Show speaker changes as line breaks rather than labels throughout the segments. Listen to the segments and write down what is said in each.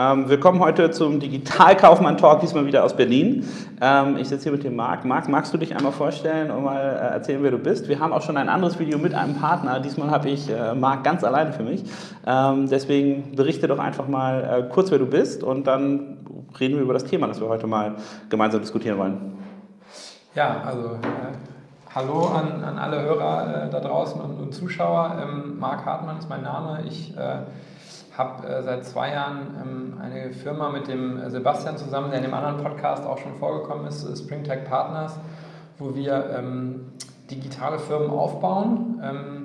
Ähm, willkommen heute zum Digitalkaufmann-Talk, diesmal wieder aus Berlin. Ähm, ich sitze hier mit dem Marc. Marc, magst du dich einmal vorstellen und mal äh, erzählen, wer du bist? Wir haben auch schon ein anderes Video mit einem Partner. Diesmal habe ich äh, Marc ganz alleine für mich. Ähm, deswegen berichte doch einfach mal äh, kurz, wer du bist und dann reden wir über das Thema, das wir heute mal gemeinsam diskutieren wollen.
Ja, also äh, hallo an, an alle Hörer äh, da draußen und, und Zuschauer. Ähm, Marc Hartmann ist mein Name. Ich äh, habe äh, seit zwei Jahren ähm, eine Firma mit dem Sebastian zusammen, der in dem anderen Podcast auch schon vorgekommen ist, äh, SpringTech Partners, wo wir ähm, digitale Firmen aufbauen. Ähm,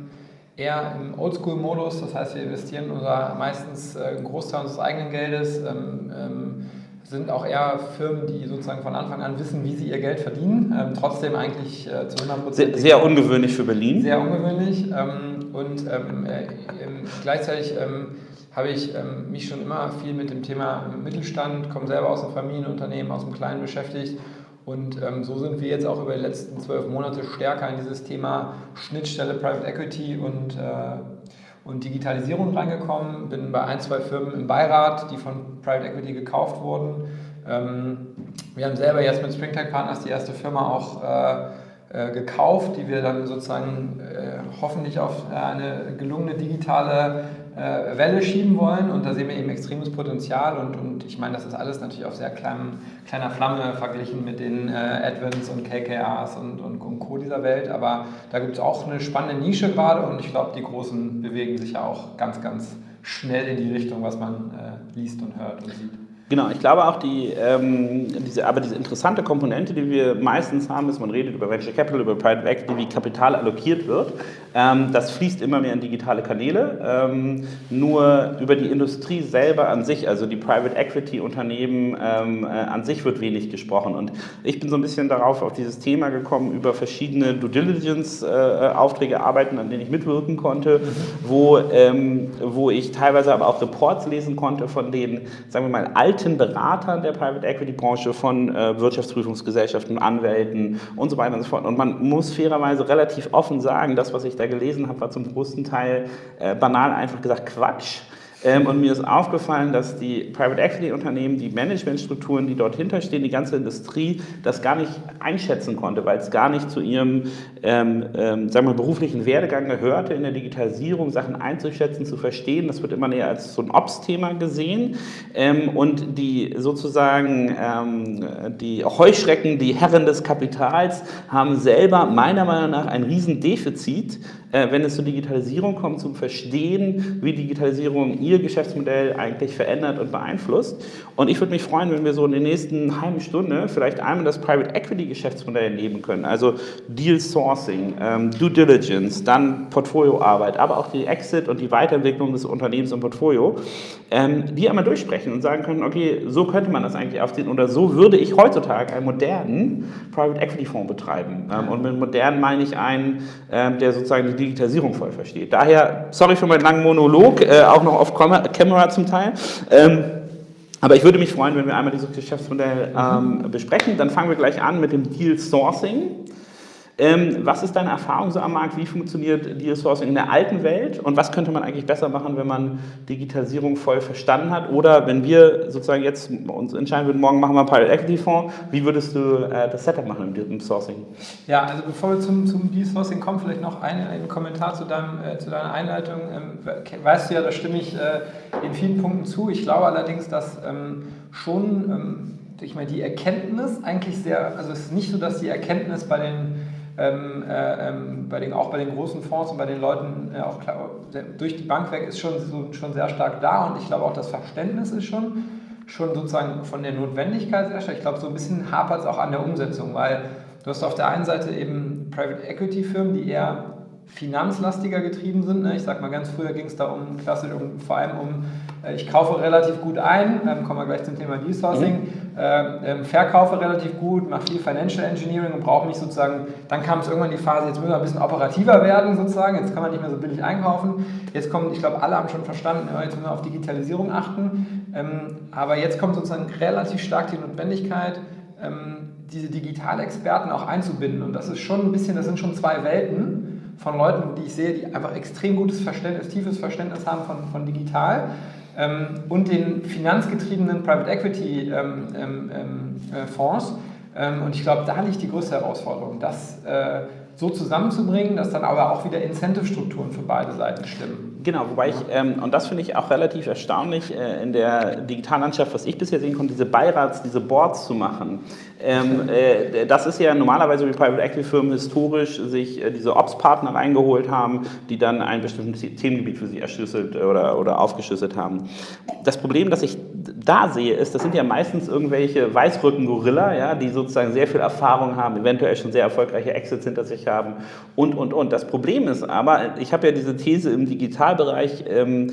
eher im Oldschool-Modus, das heißt, wir investieren unser, meistens äh, einen Großteil unseres eigenen Geldes, ähm, ähm, sind auch eher Firmen, die sozusagen von Anfang an wissen, wie sie ihr Geld verdienen, ähm, trotzdem eigentlich äh, zu 100 Prozent.
Sehr, sehr, ungewöhnlich für Berlin.
Sehr ungewöhnlich und äh, gleichzeitig habe ich ähm, mich schon immer viel mit dem Thema Mittelstand, komme selber aus einem Familienunternehmen, aus einem Kleinen beschäftigt. Und ähm, so sind wir jetzt auch über die letzten zwölf Monate stärker in dieses Thema Schnittstelle Private Equity und, äh, und Digitalisierung reingekommen. Bin bei ein, zwei Firmen im Beirat, die von Private Equity gekauft wurden. Ähm, wir haben selber jetzt mit Springtech Partners die erste Firma auch äh, gekauft, die wir dann sozusagen äh, hoffentlich auf eine gelungene digitale äh, Welle schieben wollen und da sehen wir eben extremes Potenzial und, und ich meine, das ist alles natürlich auf sehr kleinem, kleiner Flamme verglichen mit den äh, Advents und KKRs und, und, und Co. dieser Welt, aber da gibt es auch eine spannende Nische gerade und ich glaube, die Großen bewegen sich ja auch ganz, ganz schnell in die Richtung, was man äh, liest und hört und sieht.
Genau, ich glaube auch, die, ähm, diese, aber diese interessante Komponente, die wir meistens haben, ist, man redet über Venture Capital, über Private Equity, wie Kapital allokiert wird. Ähm, das fließt immer mehr in digitale Kanäle. Ähm, nur über die Industrie selber an sich, also die Private Equity Unternehmen ähm, äh, an sich wird wenig gesprochen. Und ich bin so ein bisschen darauf auf dieses Thema gekommen, über verschiedene Due Diligence äh, Aufträge arbeiten, an denen ich mitwirken konnte, mhm. wo, ähm, wo ich teilweise aber auch Reports lesen konnte von den, sagen wir mal, alten alten Beratern der Private Equity Branche von äh, Wirtschaftsprüfungsgesellschaften, Anwälten und so weiter und so fort. Und man muss fairerweise relativ offen sagen, das, was ich da gelesen habe, war zum größten Teil äh, banal einfach gesagt Quatsch. Ähm, und mir ist aufgefallen, dass die Private Equity Unternehmen, die Managementstrukturen, die dort hinterstehen, die ganze Industrie das gar nicht einschätzen konnte, weil es gar nicht zu ihrem ähm, ähm, sagen wir, beruflichen Werdegang gehörte, in der Digitalisierung Sachen einzuschätzen, zu verstehen. Das wird immer näher als so ein Ops-Thema gesehen. Ähm, und die sozusagen ähm, die Heuschrecken, die Herren des Kapitals, haben selber meiner Meinung nach ein Riesendefizit, wenn es zur Digitalisierung kommt, zum Verstehen, wie Digitalisierung ihr Geschäftsmodell eigentlich verändert und beeinflusst. Und ich würde mich freuen, wenn wir so in der nächsten halben Stunde vielleicht einmal das Private Equity Geschäftsmodell nehmen können, also Deal Sourcing, ähm, Due Diligence, dann Portfolioarbeit, aber auch die Exit und die Weiterentwicklung des Unternehmens im Portfolio, ähm, die einmal durchsprechen und sagen können, okay, so könnte man das eigentlich aufziehen oder so würde ich heutzutage einen modernen Private Equity Fonds betreiben. Ähm, und mit modern meine ich einen, der sozusagen die Digitalisierung voll versteht. Daher, sorry für meinen langen Monolog, äh, auch noch auf Camera zum Teil. Ähm, aber ich würde mich freuen, wenn wir einmal dieses Geschäftsmodell ähm, besprechen. Dann fangen wir gleich an mit dem Deal Sourcing. Ähm, was ist deine Erfahrung so am Markt? Wie funktioniert Deal Sourcing in der alten Welt? Und was könnte man eigentlich besser machen, wenn man Digitalisierung voll verstanden hat? Oder wenn wir sozusagen jetzt uns entscheiden würden, morgen machen wir einen Private Equity Fonds, wie würdest du äh, das Setup machen im Sourcing?
Ja, also bevor wir zum, zum Deal Sourcing kommen, vielleicht noch eine, ein Kommentar zu, deinem, äh, zu deiner Einleitung. Ähm, weißt du ja, da stimme ich äh, in vielen Punkten zu. Ich glaube allerdings, dass ähm, schon, ähm, ich meine, die Erkenntnis eigentlich sehr, also es ist nicht so, dass die Erkenntnis bei den ähm, äh, ähm, bei den, auch bei den großen Fonds und bei den Leuten äh, auch klar, durch die Bank weg ist schon, so, schon sehr stark da und ich glaube auch das Verständnis ist schon, schon sozusagen von der Notwendigkeit sehr stark. Ich glaube, so ein bisschen hapert es auch an der Umsetzung, weil du hast auf der einen Seite eben Private Equity Firmen, die eher finanzlastiger getrieben sind. Ne? Ich sag mal, ganz früher ging es da um klassisch um, vor allem um, äh, ich kaufe relativ gut ein, ähm, kommen wir gleich zum Thema Deal Sourcing, mhm. äh, verkaufe relativ gut, mache viel Financial Engineering und brauche mich sozusagen, dann kam es irgendwann die Phase, jetzt müssen wir ein bisschen operativer werden sozusagen, jetzt kann man nicht mehr so billig einkaufen. Jetzt kommt, ich glaube, alle haben schon verstanden, jetzt müssen wir auf Digitalisierung achten, ähm, aber jetzt kommt sozusagen relativ stark die Notwendigkeit, ähm, diese Digitalexperten auch einzubinden und das ist schon ein bisschen, das sind schon zwei Welten von Leuten, die ich sehe, die einfach extrem gutes Verständnis, tiefes Verständnis haben von, von digital ähm, und den finanzgetriebenen Private Equity ähm, ähm, ähm äh, Fonds. Ähm, und ich glaube, da liegt die größte Herausforderung, das äh, so zusammenzubringen, dass dann aber auch wieder Incentive-Strukturen für beide Seiten stimmen.
Genau, wobei ich, ähm, und das finde ich auch relativ erstaunlich, äh, in der Digitallandschaft, was ich bisher sehen konnte, diese Beirats, diese Boards zu machen. Ähm, äh, das ist ja normalerweise wie Private Equity Firmen historisch sich äh, diese Ops-Partner reingeholt haben, die dann ein bestimmtes Themengebiet für sie erschlüsselt oder, oder aufgeschlüsselt haben. Das Problem, das ich da sehe, ist, das sind ja meistens irgendwelche Weißrücken-Gorilla, ja, die sozusagen sehr viel Erfahrung haben, eventuell schon sehr erfolgreiche Exits hinter sich haben und, und, und. Das Problem ist aber, ich habe ja diese These im Digitalbereich, ähm,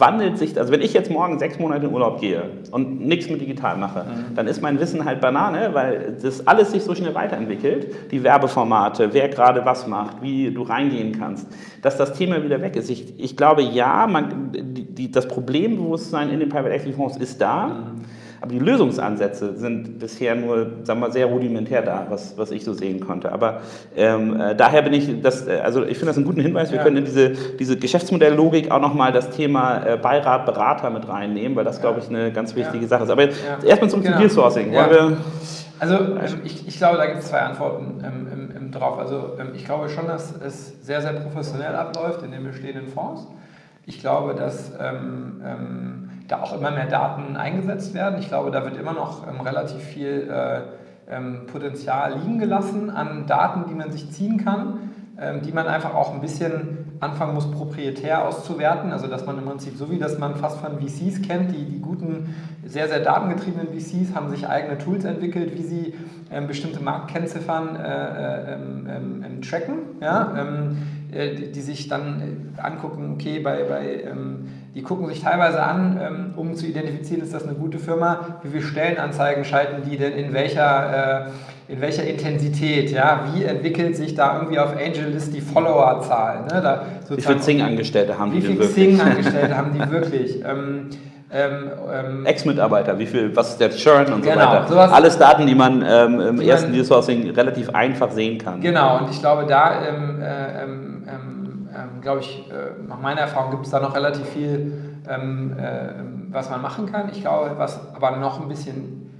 wandelt sich, also wenn ich jetzt morgen sechs Monate in Urlaub gehe und nichts mit digital mache, mhm. dann ist mein Wissen halt Banane, weil das alles sich so schnell weiterentwickelt, die Werbeformate, wer gerade was macht, wie du reingehen kannst, dass das Thema wieder weg ist. Ich, ich glaube, ja, man, die, das Problembewusstsein in den Private Equity Fonds ist da. Mhm aber die Lösungsansätze sind bisher nur, sagen wir mal, sehr rudimentär da, was, was ich so sehen konnte. Aber ähm, äh, daher bin ich, das, äh, also ich finde das einen guten Hinweis. Wir ja. können in diese, diese Geschäftsmodelllogik auch nochmal das Thema äh, Beirat, Berater mit reinnehmen, weil das, glaube ich, eine ganz wichtige ja. Sache ist. Aber ja. erstmal zum genau. Deal Sourcing.
Also ich, ich, glaube, da gibt es zwei Antworten ähm, im, im drauf. Also ähm, ich glaube schon, dass es sehr, sehr professionell abläuft in den bestehenden Fonds. Ich glaube, dass ähm, ähm da auch immer mehr Daten eingesetzt werden. Ich glaube, da wird immer noch ähm, relativ viel äh, ähm, Potenzial liegen gelassen an Daten, die man sich ziehen kann, ähm, die man einfach auch ein bisschen anfangen muss, proprietär auszuwerten. Also dass man im Prinzip, so wie das man fast von VCs kennt, die, die guten, sehr, sehr datengetriebenen VCs haben sich eigene Tools entwickelt, wie sie ähm, bestimmte Marktkennziffern äh, äh, ähm, ähm, tracken. Ja? Äh, die sich dann äh, angucken, okay, bei, bei ähm, die gucken sich teilweise an, ähm, um zu identifizieren, ist das eine gute Firma, wie viele Stellenanzeigen schalten die denn in welcher, in welcher Intensität, ja, wie entwickelt sich da irgendwie auf AngelList die Followerzahl. Ne?
wie viele Zing-Angestellte haben
die
denn
wirklich? Wie viele Zing-Angestellte haben die wirklich? Ähm,
ähm, Ex-Mitarbeiter, wie viel, was ist der Churn und genau, so weiter. Sowas, Alles Daten, die man ähm, im ersten Deal Sourcing relativ einfach sehen kann.
Genau, und ich glaube, da ähm, äh, ähm, ähm, glaube ich, äh, nach meiner Erfahrung gibt es da noch relativ viel, äh, was man machen kann. Ich glaube, was aber noch ein bisschen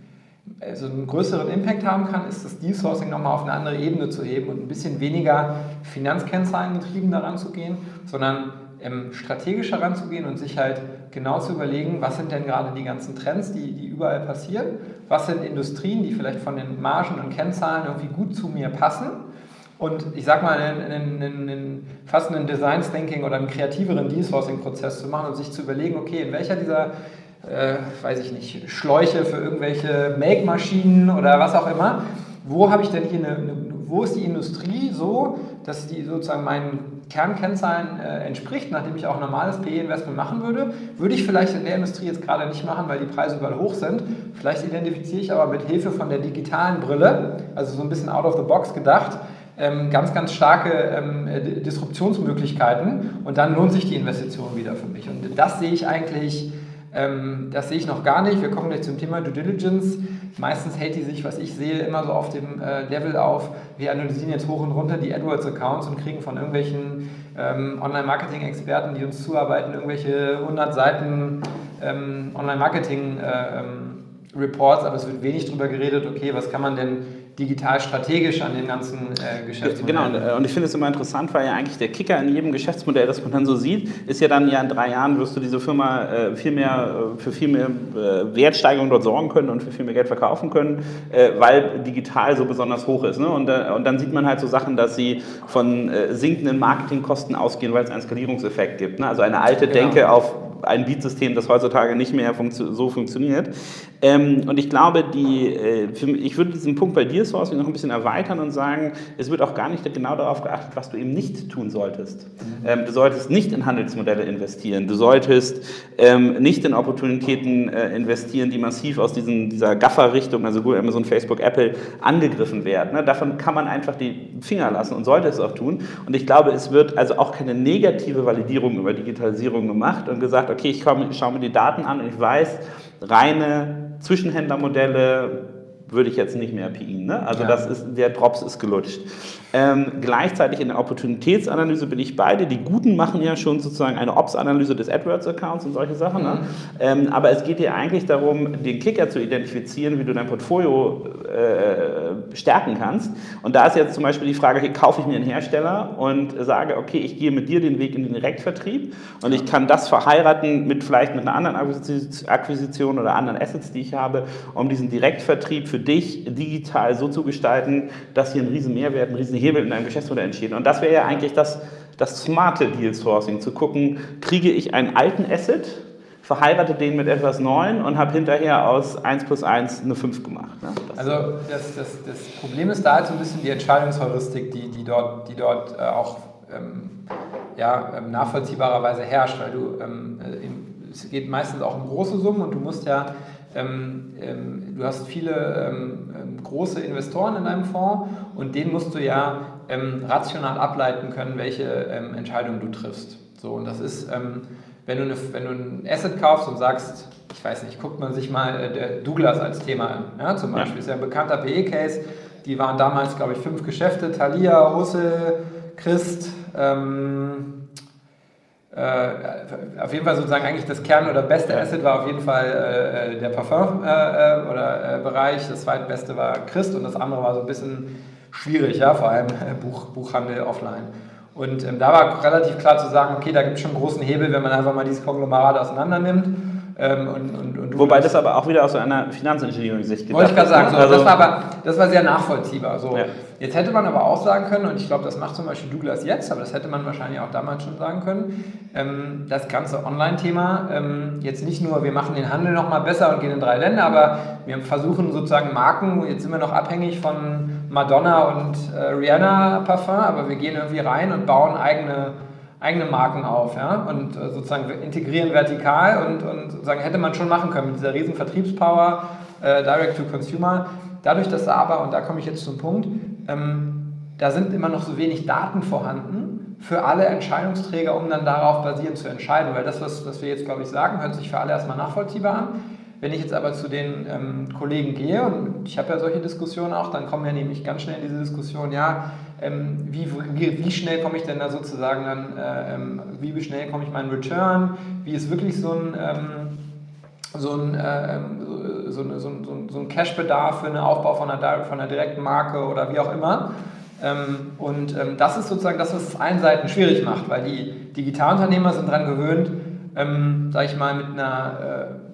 also einen größeren Impact haben kann, ist das Deal-Sourcing nochmal auf eine andere Ebene zu heben und ein bisschen weniger Finanzkennzahlen getrieben daran zu gehen, sondern ähm, strategisch heranzugehen und sich halt genau zu überlegen, was sind denn gerade die ganzen Trends, die, die überall passieren, was sind Industrien, die vielleicht von den Margen und Kennzahlen irgendwie gut zu mir passen? Und ich sag mal, einen, einen, einen, fast einen Design Thinking oder einen kreativeren Deal-Sourcing-Prozess zu machen und sich zu überlegen, okay, in welcher dieser, äh, weiß ich nicht, Schläuche für irgendwelche Make-Maschinen oder was auch immer, wo habe ich denn hier eine, eine, wo ist die Industrie so, dass die sozusagen meinen Kernkennzahlen äh, entspricht, nachdem ich auch normales PE-Investment machen würde, würde ich vielleicht in der Industrie jetzt gerade nicht machen, weil die Preise überall hoch sind. Vielleicht identifiziere ich aber mit Hilfe von der digitalen Brille, also so ein bisschen out of the box gedacht, ähm, ganz, ganz starke ähm, Disruptionsmöglichkeiten und dann lohnt sich die Investition wieder für mich. Und das sehe ich eigentlich, ähm, das sehe ich noch gar nicht. Wir kommen gleich zum Thema Due Diligence. Meistens hält die sich, was ich sehe, immer so auf dem äh, Level auf, wir analysieren jetzt hoch und runter die AdWords-Accounts und kriegen von irgendwelchen ähm, Online-Marketing-Experten, die uns zuarbeiten, irgendwelche 100 Seiten ähm, Online-Marketing-Reports, äh, aber es wird wenig darüber geredet, okay, was kann man denn digital strategisch an den ganzen äh, Geschäftsmodellen.
Genau, äh, und ich finde es immer interessant, weil ja eigentlich der Kicker in jedem Geschäftsmodell, das man dann so sieht, ist ja dann ja in drei Jahren wirst du diese Firma äh, viel mehr, äh, für viel mehr äh, Wertsteigerung dort sorgen können und für viel mehr Geld verkaufen können, äh, weil digital so besonders hoch ist. Ne? Und, und dann sieht man halt so Sachen, dass sie von sinkenden Marketingkosten ausgehen, weil es einen Skalierungseffekt gibt. Ne? Also eine alte genau. Denke auf ein Beatsystem, das heutzutage nicht mehr funktio so funktioniert. Ähm, und ich glaube, die, ich würde diesen Punkt bei dir, Sourcing, noch ein bisschen erweitern und sagen, es wird auch gar nicht genau darauf geachtet, was du eben nicht tun solltest. Mhm. Ähm, du solltest nicht in Handelsmodelle investieren. Du solltest ähm, nicht in Opportunitäten äh, investieren, die massiv aus diesen, dieser Gaffer-Richtung, also Google, Amazon, Facebook, Apple, angegriffen werden. Ne? Davon kann man einfach die Finger lassen und sollte es auch tun. Und ich glaube, es wird also auch keine negative Validierung über Digitalisierung gemacht und gesagt, okay, ich, ich schaue mir die Daten an und ich weiß, reine Zwischenhändlermodelle, würde ich jetzt nicht mehr PIen. Ne? Also ja. das ist, der Drops ist gelutscht. Ähm, gleichzeitig in der Opportunitätsanalyse bin ich beide. Die Guten machen ja schon sozusagen eine Ops-Analyse des AdWords-Accounts und solche Sachen. Mhm. Ne? Ähm, aber es geht hier eigentlich darum, den Kicker zu identifizieren, wie du dein Portfolio äh, stärken kannst. Und da ist jetzt zum Beispiel die Frage, okay, kaufe ich mir einen Hersteller und sage, okay, ich gehe mit dir den Weg in den Direktvertrieb und ich kann das verheiraten mit vielleicht mit einer anderen Akquisition oder anderen Assets, die ich habe, um diesen Direktvertrieb für dich digital so zu gestalten, dass hier ein riesen Mehrwert, ein riesen Hebel in deinem Geschäftsmodell entsteht. Und das wäre ja eigentlich das, das smarte Deal Sourcing, zu gucken, kriege ich einen alten Asset, verheirate den mit etwas Neuen und habe hinterher aus 1 plus 1 eine 5 gemacht. Ne?
also das, das, das, Problem ist da halt so ein bisschen die Entscheidungsheuristik, die, die dort, die dort äh, auch ähm, ja, ähm, nachvollziehbarerweise herrscht, weil du, ähm, äh, es geht meistens auch um große Summen und du musst ja ähm, ähm, du hast viele ähm, ähm, große Investoren in deinem Fonds und denen musst du ja ähm, rational ableiten können, welche ähm, Entscheidungen du triffst. So, und das ist, wenn, du eine, wenn du ein Asset kaufst und sagst, ich weiß nicht, guckt man sich mal äh, Douglas als Thema an, ja, zum Beispiel, ja. ist ja ein bekannter PE-Case, die waren damals, glaube ich, fünf Geschäfte, Thalia, Russell, Christ, ähm, äh, auf jeden Fall sozusagen eigentlich das Kern- oder beste Asset war auf jeden Fall äh, äh der Parfum äh, äh, oder äh, Bereich. Das zweitbeste war Christ und das andere war so ein bisschen schwierig, ja, vor allem Buch, Buchhandel offline. Und ähm, da war relativ klar zu sagen, okay, da gibt es schon einen großen Hebel, wenn man einfach mal dieses Konglomerat auseinander nimmt.
Ähm, und, und, und Wobei das aber auch wieder aus einer Finanzingenieursicht
Wollte ich gerade sagen, so, also das, war aber, das war sehr nachvollziehbar. So. Ja. Jetzt hätte man aber auch sagen können, und ich glaube, das macht zum Beispiel Douglas jetzt, aber das hätte man wahrscheinlich auch damals schon sagen können, ähm, das ganze Online-Thema, ähm, jetzt nicht nur, wir machen den Handel nochmal besser und gehen in drei Länder, aber wir versuchen sozusagen Marken, jetzt sind wir noch abhängig von Madonna und äh, Rihanna Parfum, aber wir gehen irgendwie rein und bauen eigene eigene Marken auf ja? und äh, sozusagen integrieren vertikal und, und sozusagen hätte man schon machen können mit dieser riesen Vertriebspower, äh, Direct to Consumer. Dadurch, dass aber, und da komme ich jetzt zum Punkt, ähm, da sind immer noch so wenig Daten vorhanden für alle Entscheidungsträger, um dann darauf basierend zu entscheiden. Weil das, was, was wir jetzt, glaube ich, sagen, hört sich für alle erstmal nachvollziehbar an. Wenn ich jetzt aber zu den ähm, Kollegen gehe, und ich habe ja solche Diskussionen auch, dann kommen wir nämlich ganz schnell in diese Diskussion, ja, ähm, wie, wie, wie, schnell komme ich denn da sozusagen dann, äh, ähm, wie schnell komme ich meinen Return, wie ist wirklich so ein, ähm, so ein, äh, so, so, so, so ein Cash-Bedarf für einen Aufbau von einer, von einer direkten Marke oder wie auch immer. Ähm, und ähm, das ist sozusagen das, was es allen Seiten schwierig macht, weil die Digitalunternehmer sind daran gewöhnt, ähm, sage ich mal, mit einer, äh,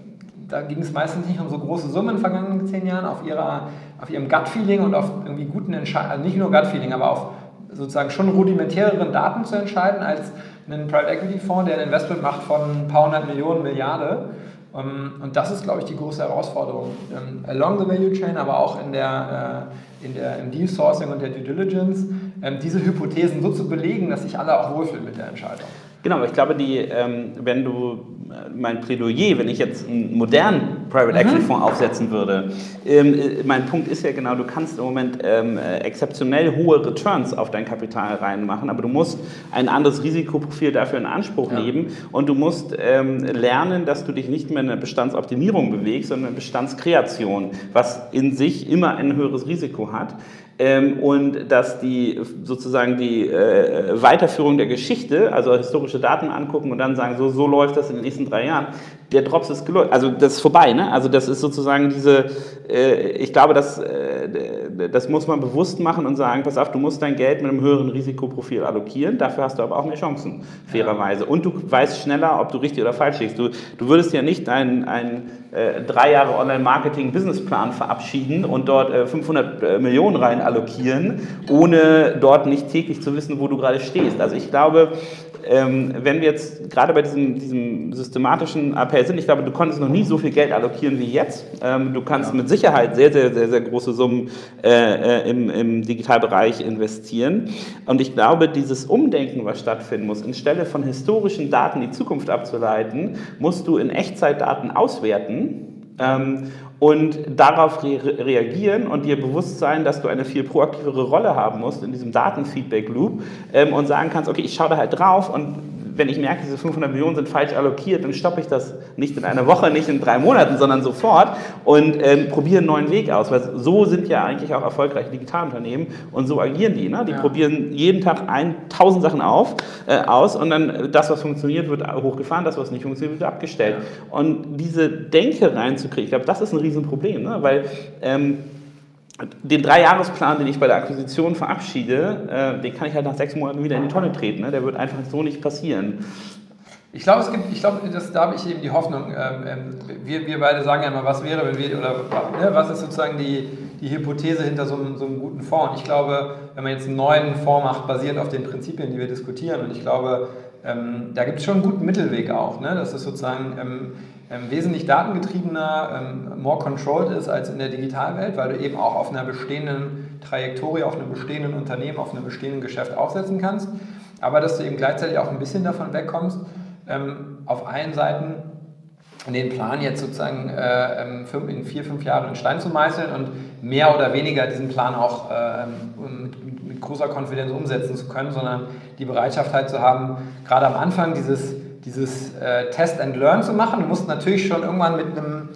da ging es meistens nicht um so große Summen in den vergangenen zehn Jahren, auf, ihrer, auf ihrem Gut-Feeling und auf irgendwie guten Entscheidungen, also nicht nur Gut-Feeling, aber auf sozusagen schon rudimentäreren Daten zu entscheiden als ein Private Equity Fonds, der ein Investment macht von ein paar hundert Millionen, Milliarde. Ähm, und das ist, glaube ich, die große Herausforderung. Ähm, along the Value Chain, aber auch in der, äh, in der, im Deal Sourcing und der Due Diligence, ähm, diese Hypothesen so zu belegen, dass sich alle auch wohlfühlen mit der Entscheidung.
Genau, ich glaube, die, ähm, wenn du äh, mein Plädoyer, wenn ich jetzt einen modernen Private Equity mhm. Fonds aufsetzen würde, ähm, äh, mein Punkt ist ja genau, du kannst im Moment ähm, äh, exzeptionell hohe Returns auf dein Kapital reinmachen, aber du musst ein anderes Risikoprofil dafür in Anspruch ja. nehmen und du musst ähm, lernen, dass du dich nicht mehr in eine Bestandsoptimierung bewegst, sondern eine Bestandskreation, was in sich immer ein höheres Risiko hat. Ähm, und dass die sozusagen die äh, Weiterführung der Geschichte, also historische Daten angucken und dann sagen, so, so läuft das in den nächsten drei Jahren, der Drops ist gelöst. Also das ist vorbei, ne? Also das ist sozusagen diese, äh, ich glaube, das, äh, das muss man bewusst machen und sagen, pass auf, du musst dein Geld mit einem höheren Risikoprofil allokieren, dafür hast du aber auch mehr Chancen, fairerweise. Und du weißt schneller, ob du richtig oder falsch liegst. Du, du würdest ja nicht einen, einen äh, drei Jahre Online-Marketing-Businessplan verabschieden und dort äh, 500 äh, Millionen rein allokieren, ohne dort nicht täglich zu wissen, wo du gerade stehst. Also ich glaube, ähm, wenn wir jetzt gerade bei diesem, diesem systematischen Appell sind, ich glaube, du konntest noch nie so viel Geld allokieren wie jetzt. Ähm, du kannst ja. mit Sicherheit sehr, sehr, sehr, sehr große Summen äh, äh, im, im Digitalbereich investieren. Und ich glaube, dieses Umdenken, was stattfinden muss, anstelle von historischen Daten die Zukunft abzuleiten, musst du in Echtzeitdaten auswerten ähm, und darauf re reagieren und dir bewusst sein, dass du eine viel proaktivere Rolle haben musst in diesem Datenfeedback-Loop ähm, und sagen kannst, okay, ich schaue da halt drauf und wenn ich merke, diese 500 Millionen sind falsch allokiert, dann stoppe ich das nicht in einer Woche, nicht in drei Monaten, sondern sofort und ähm, probiere einen neuen Weg aus. Weil so sind ja eigentlich auch erfolgreiche Digitalunternehmen und so agieren die. Ne? Die ja. probieren jeden Tag ein, tausend Sachen auf, äh, aus und dann das, was funktioniert, wird hochgefahren, das, was nicht funktioniert, wird abgestellt. Ja. Und diese Denke reinzukriegen, ich glaube, das ist ein Riesenproblem, ne? weil ähm, den Dreijahresplan, den ich bei der Akquisition verabschiede, äh, den kann ich halt nach sechs Monaten wieder in die Tonne treten. Ne? Der wird einfach so nicht passieren.
Ich glaube, es das, da habe ich eben die Hoffnung. Ähm, ähm, wir, wir beide sagen ja immer, was wäre, wenn wir, oder ne, was ist sozusagen die, die Hypothese hinter so einem, so einem guten Fonds? Und ich glaube, wenn man jetzt einen neuen Fonds macht, basierend auf den Prinzipien, die wir diskutieren, und ich glaube, ähm, da gibt es schon einen guten Mittelweg auch. Ne? Das ist sozusagen ähm, ähm, wesentlich datengetriebener, ähm, more controlled ist als in der Digitalwelt, weil du eben auch auf einer bestehenden Trajektorie, auf einem bestehenden Unternehmen, auf einem bestehenden Geschäft aufsetzen kannst. Aber dass du eben gleichzeitig auch ein bisschen davon wegkommst, ähm, auf allen Seiten den Plan jetzt sozusagen äh, in vier, fünf Jahren in Stein zu meißeln und mehr oder weniger diesen Plan auch äh, mit, mit großer Konfidenz umsetzen zu können, sondern die Bereitschaft halt zu haben, gerade am Anfang dieses dieses äh, Test and Learn zu machen. Du musst natürlich schon irgendwann mit einem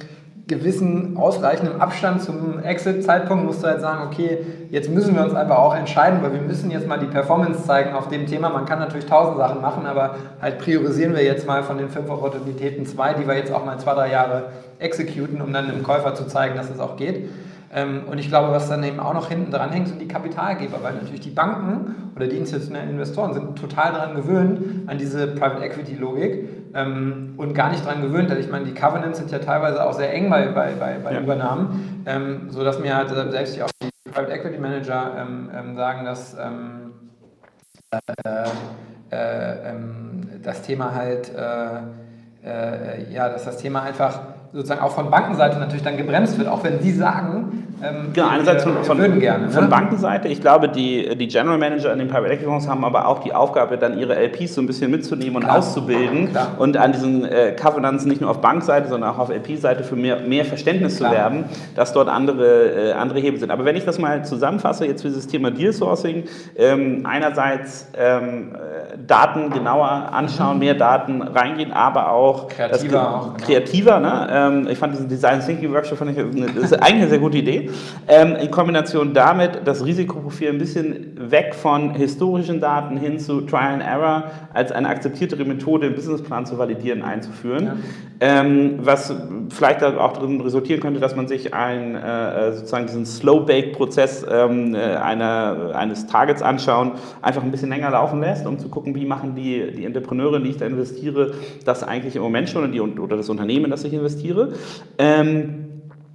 gewissen ausreichenden Abstand zum Exit-Zeitpunkt musst du halt sagen, okay, jetzt müssen wir uns einfach auch entscheiden, weil wir müssen jetzt mal die Performance zeigen auf dem Thema. Man kann natürlich tausend Sachen machen, aber halt priorisieren wir jetzt mal von den fünf Opportunitäten zwei, die wir jetzt auch mal zwei, drei Jahre exekuten, um dann dem Käufer zu zeigen, dass es auch geht. Ähm, und ich glaube, was dann eben auch noch hinten dran hängt, sind die Kapitalgeber, weil natürlich die Banken oder die institutionellen Investoren sind total daran gewöhnt, an diese Private Equity Logik ähm, und gar nicht daran gewöhnt. Also ich meine, die Covenants sind ja teilweise auch sehr eng bei, bei, bei, ja. Übernahmen, ähm, sodass mir halt selbst auch die Private Equity Manager sagen, dass äh, äh, das Thema halt, äh, äh, ja, dass das Thema einfach sozusagen auch von Bankenseite natürlich dann gebremst wird, auch wenn sie sagen,
ähm, genau, einerseits von, von, würden gerne. Von ne? Bankenseite, ich glaube, die, die General Manager in den Private Equity Fonds haben aber auch die Aufgabe, dann ihre LPs so ein bisschen mitzunehmen und Klar. auszubilden Klar. und an diesen äh, Covenants nicht nur auf Bankseite, sondern auch auf LP-Seite für mehr, mehr Verständnis Klar. zu werben, dass dort andere, äh, andere Hebel sind. Aber wenn ich das mal zusammenfasse, jetzt für dieses Thema Deal Sourcing, ähm, einerseits ähm, Daten genauer anschauen, mhm. mehr Daten reingehen, aber auch
kreativer.
Das, auch, genau. kreativer ne? Ähm, ich fand diesen Design Thinking Workshop fand ich, ist eigentlich eine sehr gute Idee. Ähm, in Kombination damit das Risikoprofil ein bisschen weg von historischen Daten hin zu Trial and Error als eine akzeptiertere Methode, einen Businessplan zu validieren, einzuführen. Ja. Ähm, was vielleicht auch darin resultieren könnte, dass man sich ein, äh, sozusagen diesen Slow-Bake-Prozess ähm, äh, eines Targets anschauen, einfach ein bisschen länger laufen lässt, um zu gucken, wie machen die, die Entrepreneure, in die ich da investiere, das eigentlich im Moment schon oder das Unternehmen, das ich investiere. Ähm,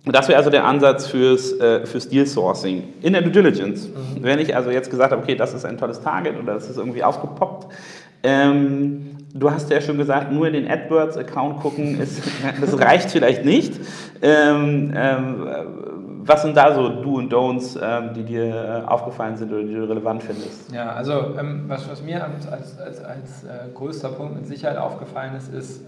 das wäre also der Ansatz fürs, äh, fürs Deal Sourcing in der Due Diligence. Mhm. Wenn ich also jetzt gesagt habe, okay, das ist ein tolles Target oder das ist irgendwie aufgepoppt, ähm, du hast ja schon gesagt, nur in den AdWords-Account gucken, ist, das reicht vielleicht nicht. Ähm, ähm, was sind da so Do und Don'ts, ähm, die dir äh, aufgefallen sind oder die du relevant findest?
Ja, also ähm, was, was mir als, als, als, als äh, größter Punkt mit Sicherheit aufgefallen ist, ist,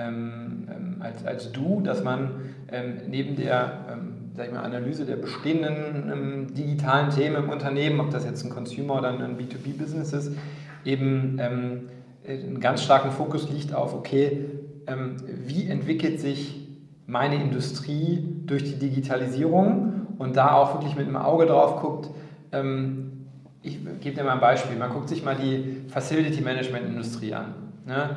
ähm, ähm, ähm, als, als Du, dass man ähm, neben der sag ich mal, Analyse der bestehenden digitalen Themen im Unternehmen, ob das jetzt ein Consumer oder ein B2B-Business ist, eben einen ganz starken Fokus liegt auf, okay, wie entwickelt sich meine Industrie durch die Digitalisierung und da auch wirklich mit einem Auge drauf guckt, ich gebe dir mal ein Beispiel, man guckt sich mal die Facility Management Industrie an. Ne?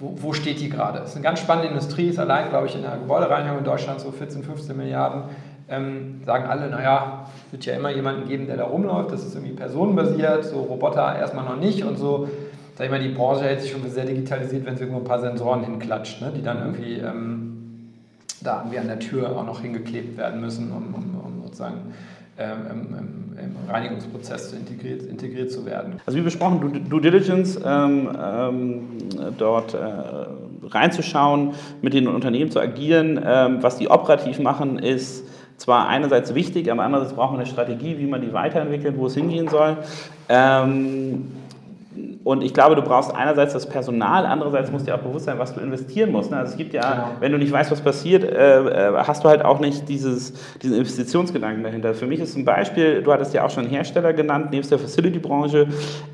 Wo, steht die gerade? Das ist eine ganz spannende Industrie, ist allein, glaube ich, in der Gebäudereinigung in Deutschland so 14, 15 Milliarden. Ähm, sagen alle, naja, es wird ja immer jemanden geben, der da rumläuft, das ist irgendwie personenbasiert, so Roboter erstmal noch nicht und so. Sag ich mal, die Branche hält sich schon sehr digitalisiert, wenn sie irgendwo ein paar Sensoren hinklatscht, ne, die dann irgendwie ähm, da irgendwie an der Tür auch noch hingeklebt werden müssen, um, um, um sozusagen ähm, im, im, Reinigungsprozess integriert, integriert zu werden.
Also wie besprochen, Due, Diligence, ähm, ähm, dort äh, reinzuschauen, mit den Unternehmen zu agieren. Ähm, was die operativ machen, ist zwar einerseits wichtig, aber andererseits braucht man eine Strategie, wie man die weiterentwickelt, wo es hingehen soll. Und ich glaube, du brauchst einerseits das Personal, andererseits muss dir auch bewusst sein, was du investieren musst. Ne? Also es gibt ja, genau. wenn du nicht weißt, was passiert, äh, äh, hast du halt auch nicht dieses, diesen Investitionsgedanken dahinter. Für mich ist zum Beispiel, du hattest ja auch schon Hersteller genannt, nebst der Facility-Branche,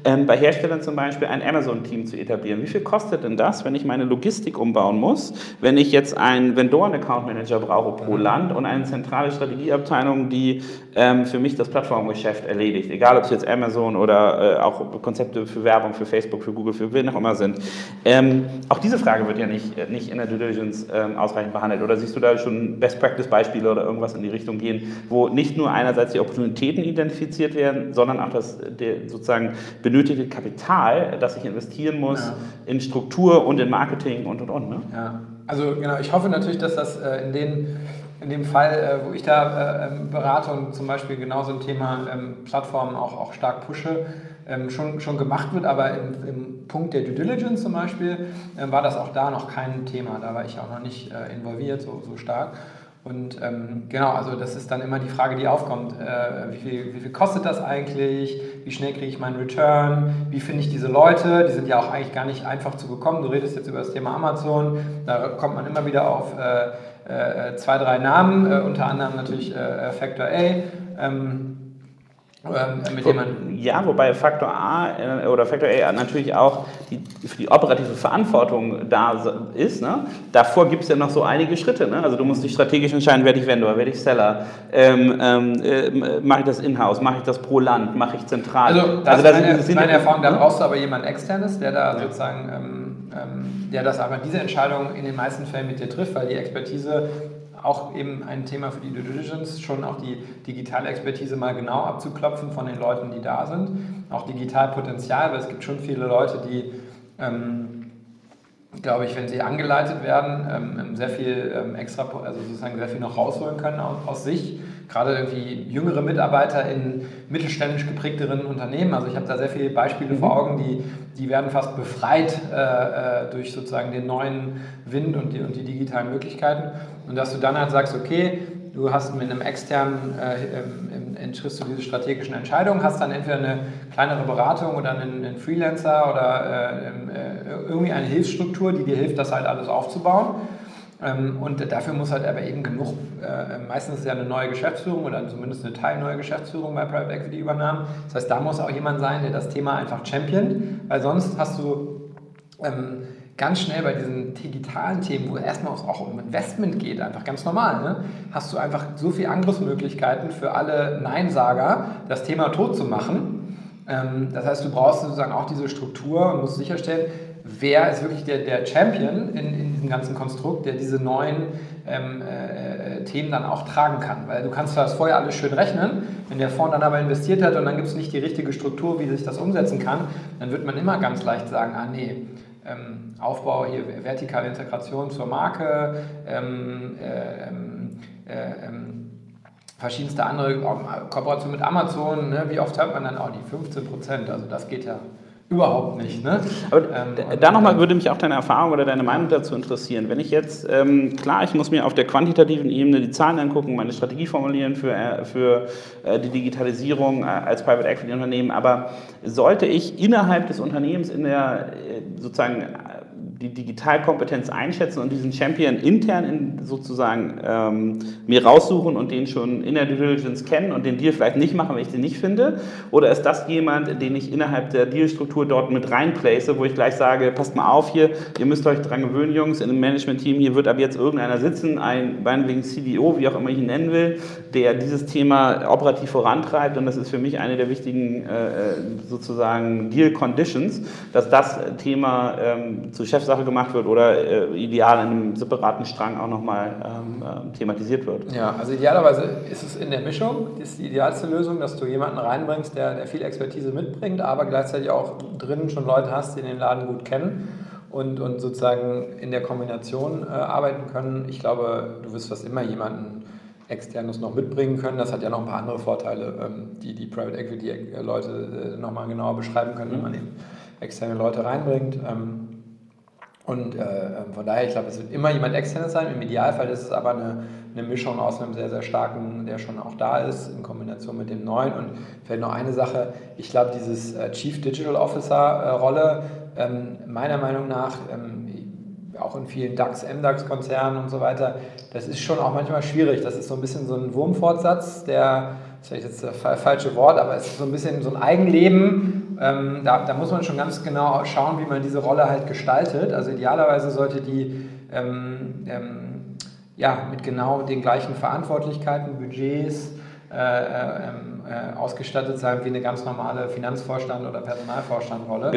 ähm, bei Herstellern zum Beispiel ein Amazon-Team zu etablieren. Wie viel kostet denn das, wenn ich meine Logistik umbauen muss, wenn ich jetzt einen Vendoren-Account-Manager brauche pro Land und eine zentrale Strategieabteilung, die ähm, für mich das Plattformgeschäft erledigt, egal ob es jetzt Amazon oder äh, auch Konzepte für Werbung, für Facebook, für Google, für wen auch immer sind. Ähm, auch diese Frage wird ja nicht, äh, nicht in der Due Diligence ähm, ausreichend behandelt. Oder siehst du da schon Best-Practice-Beispiele oder irgendwas in die Richtung gehen, wo nicht nur einerseits die Opportunitäten identifiziert werden, sondern auch das der sozusagen benötigte Kapital, das ich investieren muss ja. in Struktur und in Marketing und und und. Ne?
Ja, also genau, ich hoffe natürlich, dass das äh, in den in dem Fall, äh, wo ich da äh, ähm, berate und zum Beispiel genau so ein Thema ähm, Plattformen auch, auch stark pushe, ähm, schon, schon gemacht wird, aber im, im Punkt der Due Diligence zum Beispiel ähm, war das auch da noch kein Thema. Da war ich auch noch nicht äh, involviert so, so stark. Und ähm, genau, also das ist dann immer die Frage, die aufkommt. Äh, wie, viel, wie viel kostet das eigentlich? Wie schnell kriege ich meinen Return? Wie finde ich diese Leute? Die sind ja auch eigentlich gar nicht einfach zu bekommen. Du redest jetzt über das Thema Amazon. Da kommt man immer wieder auf äh, äh, zwei, drei Namen, äh, unter anderem natürlich äh, Factor A. Ähm,
mit dem man ja, wobei Faktor A äh, oder Faktor A natürlich auch die, für die operative Verantwortung da ist. Ne? Davor gibt es ja noch so einige Schritte. Ne? Also du musst dich strategisch entscheiden, werde ich Vendor, werde ich Seller, ähm, ähm, äh, mache ich das in-house, mache ich das pro Land, mache ich zentral.
Also, das also das meine, ist meine Erfahrung, da brauchst du aber jemanden externes, der da ja. sozusagen, ähm, ähm, der das aber diese Entscheidung in den meisten Fällen mit dir trifft, weil die Expertise auch eben ein Thema für die Due Diligence, schon auch die digitale Expertise mal genau abzuklopfen von den Leuten, die da sind. Auch Digitalpotenzial, weil es gibt schon viele Leute, die, ähm, glaube ich, wenn sie angeleitet werden, ähm, sehr viel ähm, extra, also sozusagen sehr viel noch rausholen können aus, aus sich gerade irgendwie jüngere Mitarbeiter in mittelständisch geprägteren Unternehmen. Also ich habe da sehr viele Beispiele mhm. vor Augen, die, die werden fast befreit äh, äh, durch sozusagen den neuen Wind und die, und die digitalen Möglichkeiten. Und dass du dann halt sagst, okay, du hast mit einem externen, äh, triffst du diese strategischen Entscheidungen, hast dann entweder eine kleinere Beratung oder einen, einen Freelancer oder äh, äh irgendwie eine Hilfsstruktur, die dir hilft, das halt alles aufzubauen. Ähm, und dafür muss halt aber eben genug, äh, meistens ist ja eine neue Geschäftsführung oder zumindest eine teilneue Geschäftsführung bei Private Equity Übernahmen. Das heißt, da muss auch jemand sein, der das Thema einfach champion, weil sonst hast du ähm, ganz schnell bei diesen digitalen Themen, wo erstmal auch um Investment geht, einfach ganz normal, ne? hast du einfach so viele Angriffsmöglichkeiten für alle Neinsager, das Thema tot zu machen. Ähm, das heißt, du brauchst sozusagen auch diese Struktur und musst sicherstellen, wer ist wirklich der, der Champion in, in diesem ganzen Konstrukt, der diese neuen ähm, äh, äh, Themen dann auch tragen kann. Weil du kannst das vorher alles schön rechnen, wenn der Fonds dann aber investiert hat und dann gibt es nicht die richtige Struktur, wie sich das umsetzen kann, dann wird man immer ganz leicht sagen, ah nee, ähm, Aufbau hier, vertikale Integration zur Marke, ähm, äh, ähm, äh, ähm, verschiedenste andere Kooperationen mit Amazon, ne? wie oft hört man dann auch oh, die 15 Prozent, also das geht ja Überhaupt nicht. Ne?
Aber ähm, da nochmal würde mich auch deine Erfahrung oder deine Meinung dazu interessieren. Wenn ich jetzt, ähm, klar, ich muss mir auf der quantitativen Ebene die Zahlen angucken, meine Strategie formulieren für, äh, für äh, die Digitalisierung äh, als Private Equity Unternehmen, aber sollte ich innerhalb des Unternehmens in der äh, sozusagen die Digitalkompetenz einschätzen und diesen Champion intern in sozusagen ähm, mir raussuchen und den schon in der Due Diligence kennen und den Deal vielleicht nicht machen, wenn ich den nicht finde? Oder ist das jemand, den ich innerhalb der Dealstruktur dort mit reinplace, wo ich gleich sage, passt mal auf hier, ihr müsst euch dran gewöhnen, Jungs, in dem Management-Team, hier wird ab jetzt irgendeiner sitzen, ein meinetwegen CDO, wie auch immer ich ihn nennen will, der dieses Thema operativ vorantreibt und das ist für mich eine der wichtigen äh, äh sozusagen Deal-Conditions, dass das Thema ähm, zu Chefs Chefsache gemacht wird oder äh, ideal in einem separaten Strang auch nochmal ähm, äh, thematisiert wird.
Ja, also idealerweise ist es in der Mischung, ist die idealste Lösung, dass du jemanden reinbringst, der, der viel Expertise mitbringt, aber gleichzeitig auch drinnen schon Leute hast, die den Laden gut kennen und, und sozusagen in der Kombination äh, arbeiten können. Ich glaube, du wirst fast immer jemanden externes noch mitbringen können. Das hat ja noch ein paar andere Vorteile, ähm, die die Private Equity Leute äh, nochmal genauer beschreiben können, wenn man eben externe Leute reinbringt. Ähm, Und äh, von daher, ich glaube, es wird immer jemand externes sein. Im Idealfall ist es aber eine, eine Mischung aus einem sehr, sehr starken, der schon auch da ist, in Kombination mit dem neuen. Und vielleicht noch eine Sache, ich glaube, dieses äh, Chief Digital Officer äh, Rolle, ähm, meiner Meinung nach, ähm, auch in vielen DAX, MDAX-Konzernen und so weiter, das ist schon auch manchmal schwierig. Das ist so ein bisschen so ein Wurmfortsatz, der, das ist vielleicht jetzt das falsche Wort, aber es ist so ein bisschen so ein Eigenleben. Ähm, da, da, muss man schon ganz genau schauen, wie man diese Rolle halt gestaltet. Also idealerweise sollte die ähm, ähm, ja, mit genau den gleichen Verantwortlichkeiten, Budgets, äh, äh, ähm, äh, ausgestattet sein wie eine ganz normale Finanzvorstand- oder Personalvorstandrolle.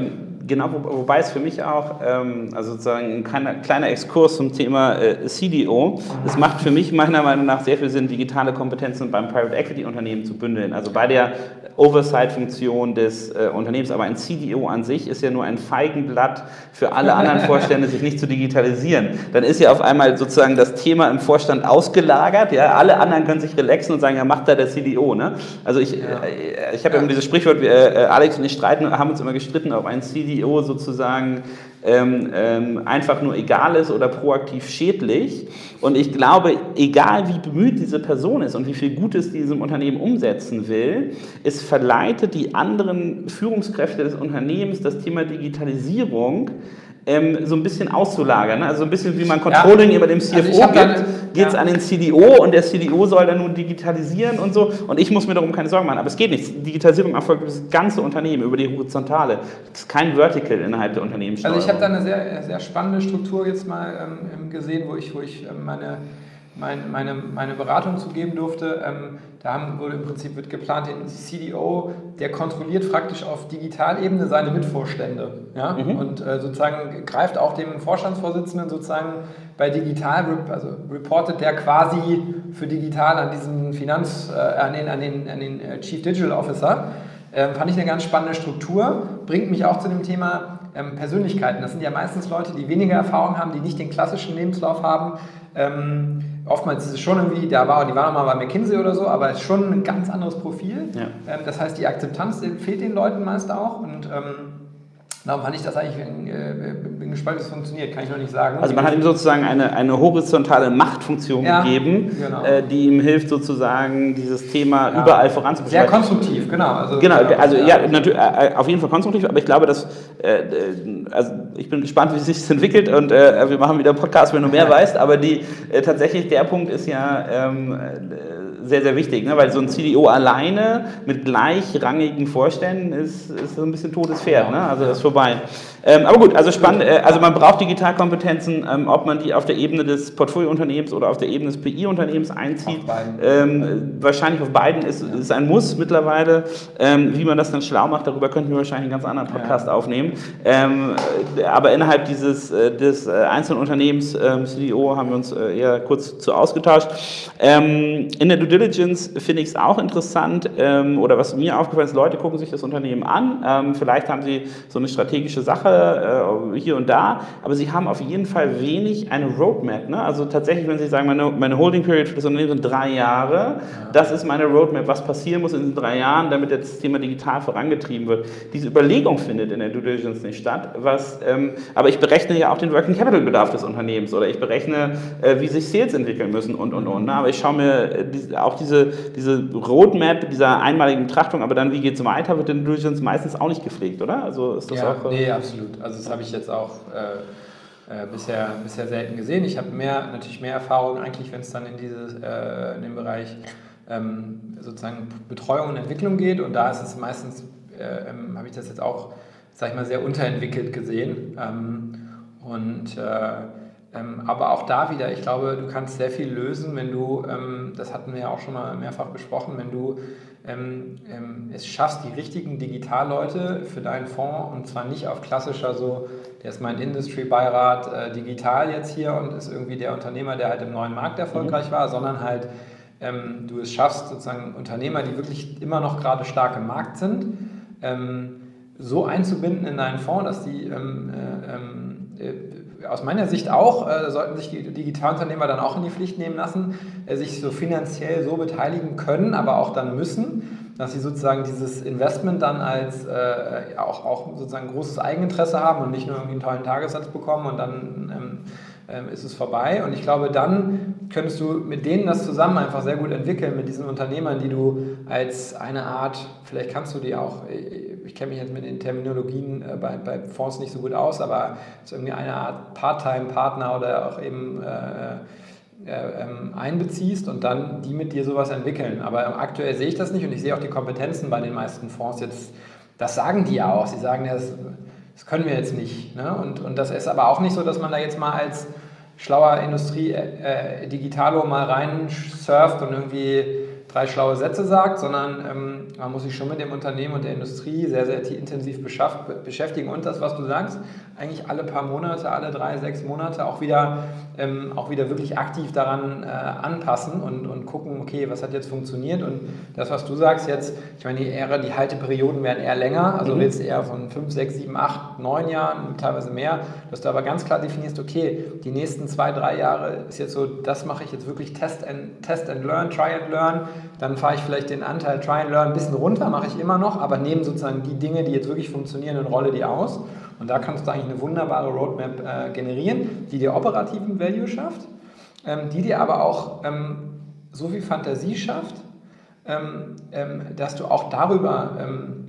Genau, wo, wobei es für mich auch, ähm, also sozusagen ein kleiner, kleiner Exkurs zum Thema äh, CDO, es macht für mich meiner Meinung nach sehr viel Sinn, digitale Kompetenzen beim Private Equity Unternehmen zu bündeln. Also bei der Oversight-Funktion des äh, Unternehmens, aber ein CDO an sich ist ja nur ein Feigenblatt für alle anderen Vorstände, sich nicht zu digitalisieren. Dann ist ja auf einmal sozusagen das Thema im Vorstand ausgelagert, ja, alle anderen können sich relaxen und sagen, ja, macht da der CDO, ne? Also ich, ja. äh, ich habe ja immer dieses Sprichwort, wir, äh, Alex und ich streiten, haben uns immer gestritten, ob ein CDO CEO sozusagen ähm, ähm, einfach nur egal ist oder proaktiv schädlich. Und ich glaube, egal wie bemüht diese Person ist und wie viel Gutes diesem Unternehmen umsetzen will, es verleitet die anderen Führungskräfte des Unternehmens das Thema Digitalisierung ähm, so ein bisschen auszulagern. Ne? Also ein bisschen wie man Controlling ja. über dem CFO also gibt, geht es ja. an den CDO und der CDO soll dann nun digitalisieren und so. Und ich muss mir darum keine Sorgen machen. Aber es geht nicht. Digitalisierung erfolgt über das ganze Unternehmen, über die Horizontale. Es ist kein Vertical innerhalb der Unternehmenssteuerung.
Also ich habe da eine sehr, sehr spannende Struktur jetzt mal ähm, gesehen, wo ich, wo ich ähm, meine mein, meine, meine Beratung zu geben durfte. Ähm, da haben, wurde im Prinzip wird geplant, den CDO, der kontrolliert praktisch auf Digitalebene seine Mitvorstände. Ja? Mhm. Und äh, sozusagen greift auch dem Vorstandsvorsitzenden sozusagen bei Digital, also reportet der quasi für Digital an diesen Finanz, äh, an den, an den, an den äh, Chief Digital Officer. Ähm, fand ich eine ganz spannende Struktur, bringt mich auch zu dem Thema ähm, Persönlichkeiten. Das sind ja meistens Leute, die weniger Erfahrung haben, die nicht den klassischen Lebenslauf haben. Ähm, oftmals ist es schon irgendwie, da war, die waren auch mal bei McKinsey oder so, aber es ist schon ein ganz anderes Profil. Ja. Ähm, das heißt, die Akzeptanz fehlt den Leuten meist auch und ähm, Darum fand ich das eigentlich, äh, bin gespannt, wie es funktioniert, kann ich noch nicht sagen.
Also man hat ihm sozusagen eine, eine horizontale Machtfunktion ja, gegeben, genau. äh, die ihm hilft sozusagen dieses Thema ja. überall voranzubringen.
Sehr konstruktiv, genau.
Also, genau, also ja, natürlich, äh, auf jeden Fall konstruktiv, aber ich glaube, dass, äh, also ich bin gespannt, wie es sich entwickelt und äh, wir machen wieder einen Podcast, wenn du mehr weißt, aber die, äh, tatsächlich der Punkt ist ja, ähm, sehr, sehr wichtig, ne? weil so ein CDO alleine mit gleichrangigen Vorständen ist, ist so ein bisschen totes Pferd, ne? also das ist vorbei. Ähm, aber gut, also spannend, äh, also man braucht Digitalkompetenzen, ähm, ob man die auf der Ebene des Portfoliounternehmens oder auf der Ebene des PI-Unternehmens einzieht. Ähm, wahrscheinlich auf beiden ist, ist ein Muss mittlerweile. Ähm, wie man das dann schlau macht, darüber könnten wir wahrscheinlich einen ganz anderen Podcast ja. aufnehmen. Ähm, aber innerhalb dieses äh, des äh, einzelnen Unternehmens ähm, CDO haben wir uns äh, eher kurz zu ausgetauscht. in der Due Diligence finde ich es auch interessant, oder was mir aufgefallen ist, Leute gucken sich das Unternehmen an. vielleicht haben sie so eine strategische Sache äh, hier und da, aber sie haben auf jeden Fall wenig eine Roadmap. Ne? Also tatsächlich, wenn Sie sagen, meine, meine Holding Period für das Unternehmen sind drei Jahre, ja. das ist meine Roadmap, was passieren muss in diesen drei Jahren, damit das Thema digital vorangetrieben wird. Diese Überlegung findet in der Due Diligence nicht statt, was, ähm, aber ich berechne ja auch den Working Capital Bedarf des Unternehmens oder ich berechne, äh, wie sich Sales entwickeln müssen und, und, und. Ne? Aber ich schaue mir äh, die, auch diese, diese Roadmap dieser einmaligen Betrachtung, aber dann, wie geht es weiter, wird in Due Diligence meistens auch nicht gepflegt, oder? Also ist das
ja,
auch...
Äh, nee, absolut absolut. Also das habe ich jetzt auch äh, äh, bisher, bisher selten gesehen. Ich habe mehr, natürlich mehr Erfahrung eigentlich, wenn es dann in, dieses, äh, in den Bereich ähm, sozusagen Betreuung und Entwicklung geht. Und da ist es meistens, äh, ähm, habe ich das jetzt auch, sag ich mal, sehr unterentwickelt gesehen. Ähm, und äh, ähm, aber auch da wieder, ich glaube, du kannst sehr viel lösen, wenn du, ähm, das hatten wir ja auch schon mal mehrfach besprochen, wenn du ähm, ähm, es schaffst, die richtigen Digitalleute für deinen Fonds und zwar nicht auf klassischer so, der ist mein Industry-Beirat äh, digital jetzt hier und ist irgendwie der Unternehmer, der halt im neuen Markt erfolgreich mhm. war, sondern halt ähm, du es schaffst, sozusagen Unternehmer, die wirklich immer noch gerade stark im Markt sind, ähm, so einzubinden in deinen Fonds, dass die ähm, äh, ähm, äh, aus meiner Sicht auch, äh, sollten sich die Digitalunternehmer dann auch in die Pflicht nehmen lassen, äh, sich so finanziell so beteiligen können, aber auch dann müssen, dass sie sozusagen dieses Investment dann als äh, auch, auch sozusagen großes Eigeninteresse haben und nicht nur irgendwie einen tollen Tagessatz bekommen und dann ähm, ähm, ist es vorbei. Und ich glaube, dann könntest du mit denen das zusammen einfach sehr gut entwickeln, mit diesen Unternehmern, die du als eine Art, vielleicht kannst du die auch, ich kenne mich jetzt mit den Terminologien äh, bei, bei Fonds nicht so gut aus, aber ist irgendwie eine Art Part-Time-Partner oder auch eben äh, äh, ähm, einbeziehst und dann die mit dir sowas entwickeln. Aber aktuell sehe ich das nicht und ich sehe auch die Kompetenzen bei den meisten Fonds jetzt, das sagen die ja auch. Sie sagen ja, das, das können wir jetzt nicht. Ne? Und, und das ist aber auch nicht so, dass man da jetzt mal als schlauer Industrie-Digitalo äh, mal rein surft und irgendwie drei schlaue Sätze sagt, sondern ähm, man muss sich schon mit dem Unternehmen und der Industrie sehr, sehr intensiv beschäftigen. Und das, was du sagst, eigentlich alle paar Monate, alle drei, sechs Monate auch wieder, ähm, auch wieder wirklich aktiv daran äh, anpassen und, und gucken, okay, was hat jetzt funktioniert? Und das, was du sagst jetzt, ich meine, die, eher, die Halteperioden werden eher länger, also mhm. jetzt eher von fünf, sechs, sieben, acht, neun Jahren, teilweise mehr, dass du aber ganz klar definierst, okay, die nächsten zwei, drei Jahre ist jetzt so, das mache ich jetzt wirklich Test and, Test and Learn, Try and Learn, dann fahre ich vielleicht den Anteil Try and Learn ein bisschen runter, mache ich immer noch, aber nehme sozusagen die Dinge, die jetzt wirklich funktionieren und rolle die aus. Und da kannst du eigentlich eine wunderbare Roadmap äh, generieren, die dir operativen Value schafft, ähm, die dir aber auch ähm, so viel Fantasie schafft, ähm, ähm dass du auch darüber ähm,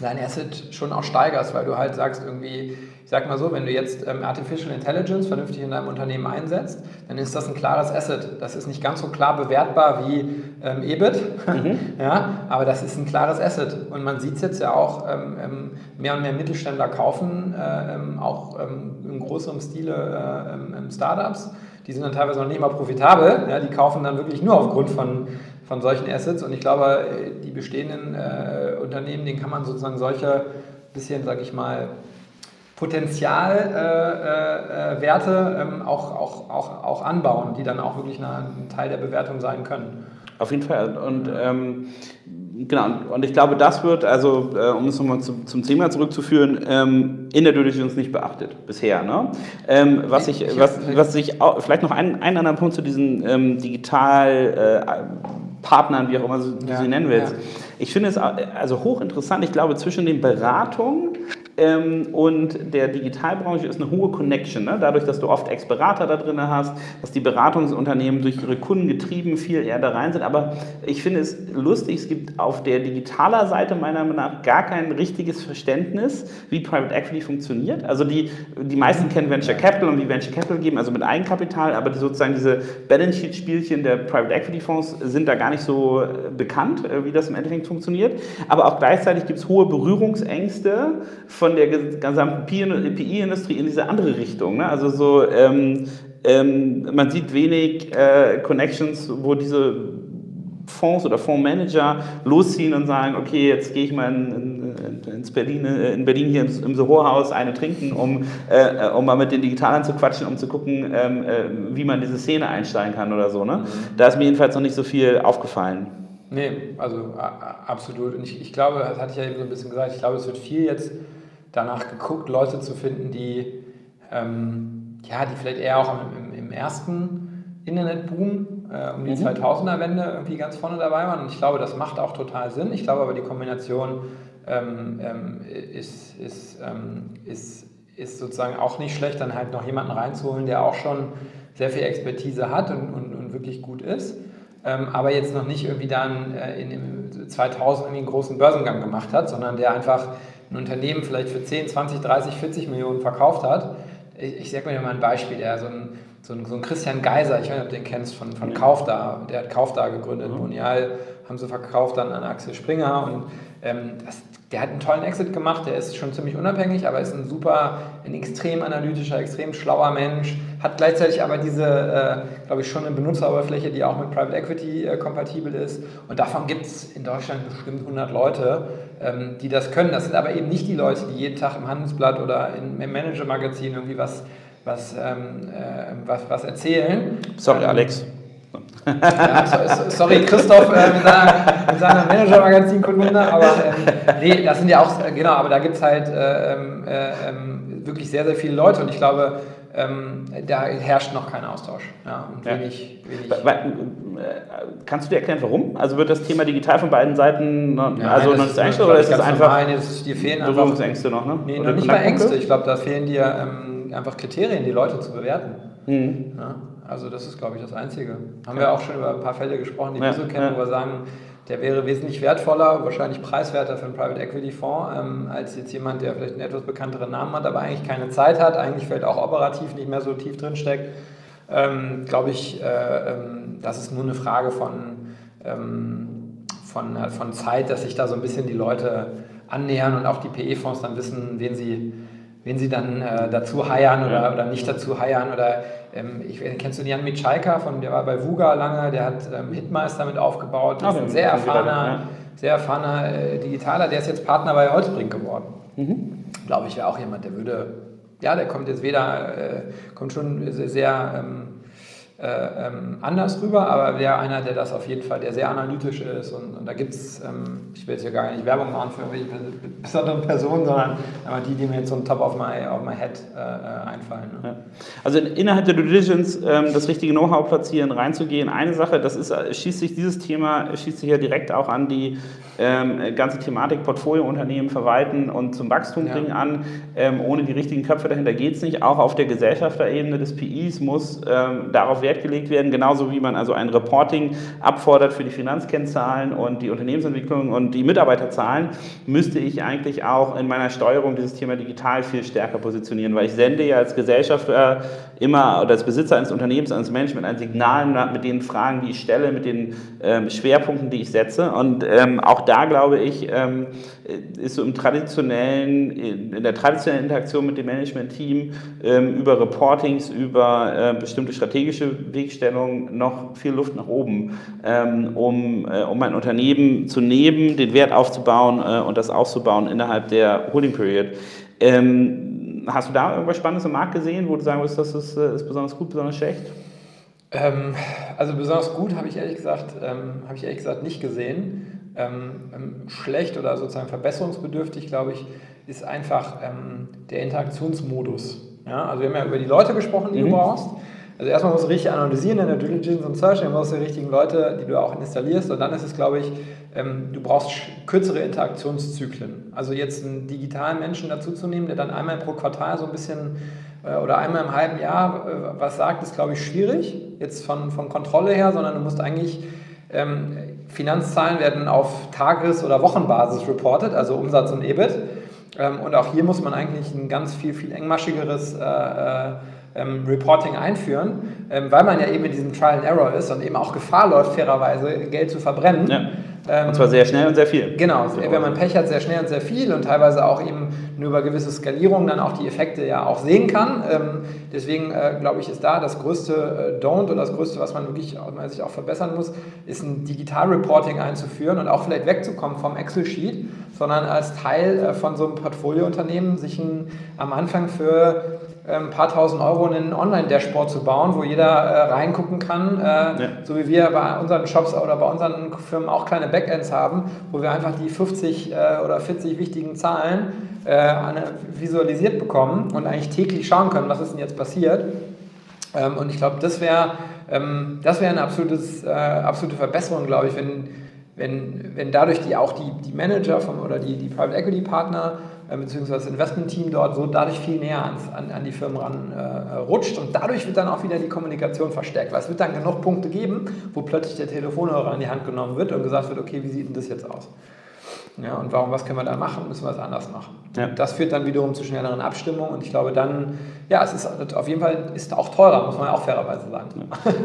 dein Asset schon auch steigerst, weil du halt sagst irgendwie, sag mal so, wenn du jetzt ähm, Artificial Intelligence vernünftig in deinem Unternehmen einsetzt, dann ist das ein klares Asset. Das ist nicht ganz so klar bewertbar wie ähm, EBIT, mhm. ja, aber das ist ein klares Asset. Und man sieht es jetzt ja auch, ähm, ähm, mehr und mehr Mittelständler kaufen, äh, ähm, auch ähm, in größerem Stile äh, Startups. Die sind dann teilweise noch nicht mal profitabel, ja, die kaufen dann wirklich nur aufgrund von von solchen Assets. Und ich glaube, die bestehenden äh, Unternehmen, denen kann man sozusagen solche bisschen, sag ich mal, Potenzialwerte äh, äh, ähm, auch, auch, auch, auch anbauen, die dann auch wirklich ein Teil der Bewertung sein können.
Auf jeden Fall. Und ähm, genau, und ich glaube, das wird, also äh, um es nochmal zum, zum Thema zurückzuführen, ähm, in der Due Diligence nicht beachtet bisher. Ne? Ähm, was ich, was, was ich auch, vielleicht noch einen, einen anderen Punkt zu diesen ähm, digital äh, Partnern, wie auch immer du ja, sie nennen willst. Ja. Ich finde es also hochinteressant. Ich glaube, zwischen den Beratungen ähm, und der Digitalbranche ist eine hohe Connection. Ne? Dadurch, dass du oft Ex-Berater da drin hast, dass die Beratungsunternehmen durch ihre Kunden getrieben viel eher da rein sind. Aber ich finde es lustig, es gibt auf der digitaler Seite meiner Meinung nach gar kein richtiges Verständnis, wie Private Equity funktioniert. Also die, die meisten kennen Venture Capital und wie Venture Capital geben, also mit Eigenkapital, aber die sozusagen diese Balance Sheet Spielchen der Private Equity Fonds sind da gar nicht so äh, bekannt, äh, wie das im Endeffekt funktioniert. Aber auch gleichzeitig gibt es hohe Berührungsängste von der gesamten PI-Industrie in diese andere Richtung. Ne? Also so, ähm, ähm, man sieht wenig äh, Connections, wo diese Fonds oder Fondsmanager losziehen und sagen, okay, jetzt gehe ich mal in, in, ins Berlin, äh, in Berlin hier im Soho-Haus eine trinken, um, äh, um mal mit den Digitalern zu quatschen, um zu gucken, ähm, äh, wie man diese Szene einsteigen kann oder so. Ne? Mhm. Da ist mir jedenfalls noch nicht so viel aufgefallen.
Nee, also absolut. Und ich, ich glaube, das hatte ich ja eben so ein bisschen gesagt, ich glaube, es wird viel jetzt danach geguckt, Leute zu finden, die, ähm, ja, die vielleicht eher auch im, im ersten Internetboom äh, um die mhm. 2000er-Wende irgendwie ganz vorne dabei waren. Und ich glaube, das macht auch total Sinn. Ich glaube aber, die Kombination ähm, ähm, ist, ist, ähm, ist, ist sozusagen auch nicht schlecht, dann halt noch jemanden reinzuholen, der auch schon sehr viel Expertise hat und, und, und wirklich gut ist. Ähm, aber jetzt noch nicht irgendwie dann äh, in, in 2000 irgendwie einen großen Börsengang gemacht hat, sondern der einfach ein Unternehmen vielleicht für 10, 20, 30, 40 Millionen verkauft hat. Ich, ich sage mir mal ein Beispiel, der so ein, so ein, so ein Christian Geiser, ich weiß nicht, ob du den kennst, von, von Kaufda, der hat Kaufda gegründet, mhm. Monial haben sie verkauft dann an Axel Springer und ähm, das, der hat einen tollen Exit gemacht, der ist schon ziemlich unabhängig, aber ist ein super, ein extrem analytischer, extrem schlauer Mensch, hat gleichzeitig aber diese, äh, glaube ich, schon eine Benutzeroberfläche, die auch mit Private Equity äh, kompatibel ist. Und davon gibt es in Deutschland bestimmt 100 Leute, ähm, die das können. Das sind aber eben nicht die Leute, die jeden Tag im Handelsblatt oder in, im Manager-Magazin irgendwie was, was, ähm, äh, was, was erzählen.
Sorry, ähm, Alex.
Ja, sorry, Christoph äh, mit seiner, seiner Manager-Magazin-Kolumne, aber ähm, nee, das sind ja auch, genau, aber da gibt es halt äh, ähm, äh, ähm, wirklich sehr, sehr viele Leute und ich glaube, ähm, da herrscht noch kein Austausch. Ja,
Ja.
wenig, wenig
Kannst du dir erklären, warum? Also wird das Thema digital von beiden Seiten noch,
Ja,
also
nein,
noch nicht eingestellt oder ist es einfach
normal. Nee, das- die fehlen einfach
Berührungsängste noch? Ne?
Nee, noch nicht mal? Ängste. Ich glaube, da fehlen dir ähm, einfach Kriterien, die Leute zu bewerten.
Mhm.
Ja, also das ist, glaube ich, das Einzige. Haben wir auch schon über ein paar Fälle gesprochen, die wir so kennen, wo wir sagen, der wäre wesentlich wertvoller, wahrscheinlich preiswerter für einen Private Equity Fonds, ähm, als jetzt jemand, der vielleicht einen etwas bekannteren Namen hat, aber eigentlich keine Zeit hat, eigentlich vielleicht auch operativ nicht mehr so tief drin steckt. Ähm, glaube ich, äh, ähm, das ist nur eine Frage von, ähm, von, äh, von Zeit, dass sich da so ein bisschen die Leute annähern und auch die PE-Fonds dann wissen, wen sie, wen sie dann äh, dazu heiern oder,
Ja.
oder nicht dazu heiern. Oder ähm, ich, kennst du Jan Mitschaika, von der war bei Vuga lange, der hat ähm, Hitmeister mit aufgebaut,
Ah,
ist ein sehr erfahrener,
ja.
sehr erfahrener äh, Digitaler, der ist jetzt Partner bei Holzbrink geworden.
Mhm.
Glaube ich, wäre auch jemand, der würde, ja, der kommt jetzt weder, äh, kommt schon sehr, sehr ähm, äh, ähm, anders rüber, aber wäre einer, der das auf jeden Fall, der sehr analytisch ist und, und da gibt es, ähm, ich will jetzt hier gar nicht Werbung machen für irgendwelche bes- besonderen Personen, sondern aber die, die mir jetzt so ein Top of my, of my head äh, äh, einfallen. Ne?
Ja. Also innerhalb der Due Diligence ähm, das richtige Know-how platzieren, reinzugehen. Eine Sache, das ist, äh, schließt sich dieses Thema, schließt sich ja direkt auch an die ähm, ganze Thematik Portfoliounternehmen verwalten und zum Wachstum
Ja.
bringen an. Ähm, ohne die richtigen Köpfe dahinter geht es nicht. Auch auf der Gesellschafterebene des PIs muss ähm, darauf Wert gelegt werden, genauso wie man also ein Reporting abfordert für die Finanzkennzahlen und die Unternehmensentwicklung und die Mitarbeiterzahlen, müsste ich eigentlich auch in meiner Steuerung dieses Thema digital viel stärker positionieren, weil ich sende ja als Gesellschafter immer oder als Besitzer eines Unternehmens, eines Management ein Signal mit den Fragen, die ich stelle, mit den ähm, Schwerpunkten, die ich setze. Und ähm, auch da glaube ich, ähm, ist so im traditionellen, in der traditionellen Interaktion mit dem Management-Team ähm, über Reportings, über äh, bestimmte strategische Wegstellungen noch viel Luft nach oben, ähm, um, äh, um ein Unternehmen zu nehmen, den Wert aufzubauen äh, und das auszubauen innerhalb der Holding Period. Ähm, hast du da irgendwas Spannendes im Markt gesehen, wo du sagen würdest, das ist, äh, ist besonders gut, besonders schlecht?
Ähm, also besonders gut habe ich ehrlich gesagt, ähm, habe ich ehrlich gesagt nicht gesehen. Ähm, ähm, schlecht oder sozusagen verbesserungsbedürftig, glaube ich, ist einfach ähm, der Interaktionsmodus. Ja? Also wir haben ja über die Leute gesprochen, die
Mhm.
du brauchst. Also erstmal musst du richtig analysieren in der Diligence und Search, dann brauchst du die richtigen Leute, die du auch installierst und dann ist es, glaube ich, ähm, du brauchst kürzere Interaktionszyklen. Also jetzt einen digitalen Menschen dazuzunehmen, der dann einmal pro Quartal so ein bisschen äh, oder einmal im halben Jahr äh, was sagt, ist, glaube ich, schwierig, jetzt von, von Kontrolle her, sondern du musst eigentlich, ähm, Finanzzahlen werden auf Tages- oder Wochenbasis reported, also Umsatz und EBIT. Ähm, und auch hier muss man eigentlich ein ganz viel, viel engmaschigeres äh, äh, ähm, Reporting einführen, ähm, weil man ja eben in diesem Trial and Error ist und eben auch Gefahr läuft, fairerweise Geld zu verbrennen.
Ja.
Ähm,
Und zwar sehr schnell und sehr viel.
Genau, wenn man Pech hat, sehr schnell und sehr viel und teilweise auch eben nur über gewisse Skalierungen dann auch die Effekte ja auch sehen kann. Ähm, deswegen äh, glaube ich, ist da das größte äh, Don't oder das größte, was man wirklich auch, man sich auch verbessern muss, ist ein Digital-Reporting einzuführen und auch vielleicht wegzukommen vom Excel-Sheet, sondern als Teil äh, von so einem Portfoliounternehmen sich ein, am Anfang für ein paar tausend Euro einen Online-Dashboard zu bauen, wo jeder äh, reingucken kann, äh,
Ja.
so wie wir bei unseren Shops oder bei unseren Firmen auch kleine Backends haben, wo wir einfach die 50 äh, oder 40 wichtigen Zahlen äh, visualisiert bekommen und eigentlich täglich schauen können, was ist denn jetzt passiert. Ähm, und ich glaube, das wäre ähm, das wär eine absolutes, äh, absolute Verbesserung, glaube ich, wenn, wenn, wenn dadurch die auch die, die Manager vom, oder die, die Private Equity Partner beziehungsweise das Investment-Team dort so dadurch viel näher ans, an, an die Firmen ran äh, rutscht und dadurch wird dann auch wieder die Kommunikation verstärkt, weil es wird dann genug Punkte geben, wo plötzlich der Telefonhörer in die Hand genommen wird und gesagt wird, okay, wie sieht denn das jetzt aus? Ja, und warum, was können wir da machen? Müssen wir es anders machen?
Ja.
Das führt dann wiederum zu schnelleren Abstimmungen und ich glaube dann, ja, es ist auf jeden Fall ist auch teurer, muss man ja auch fairerweise sagen.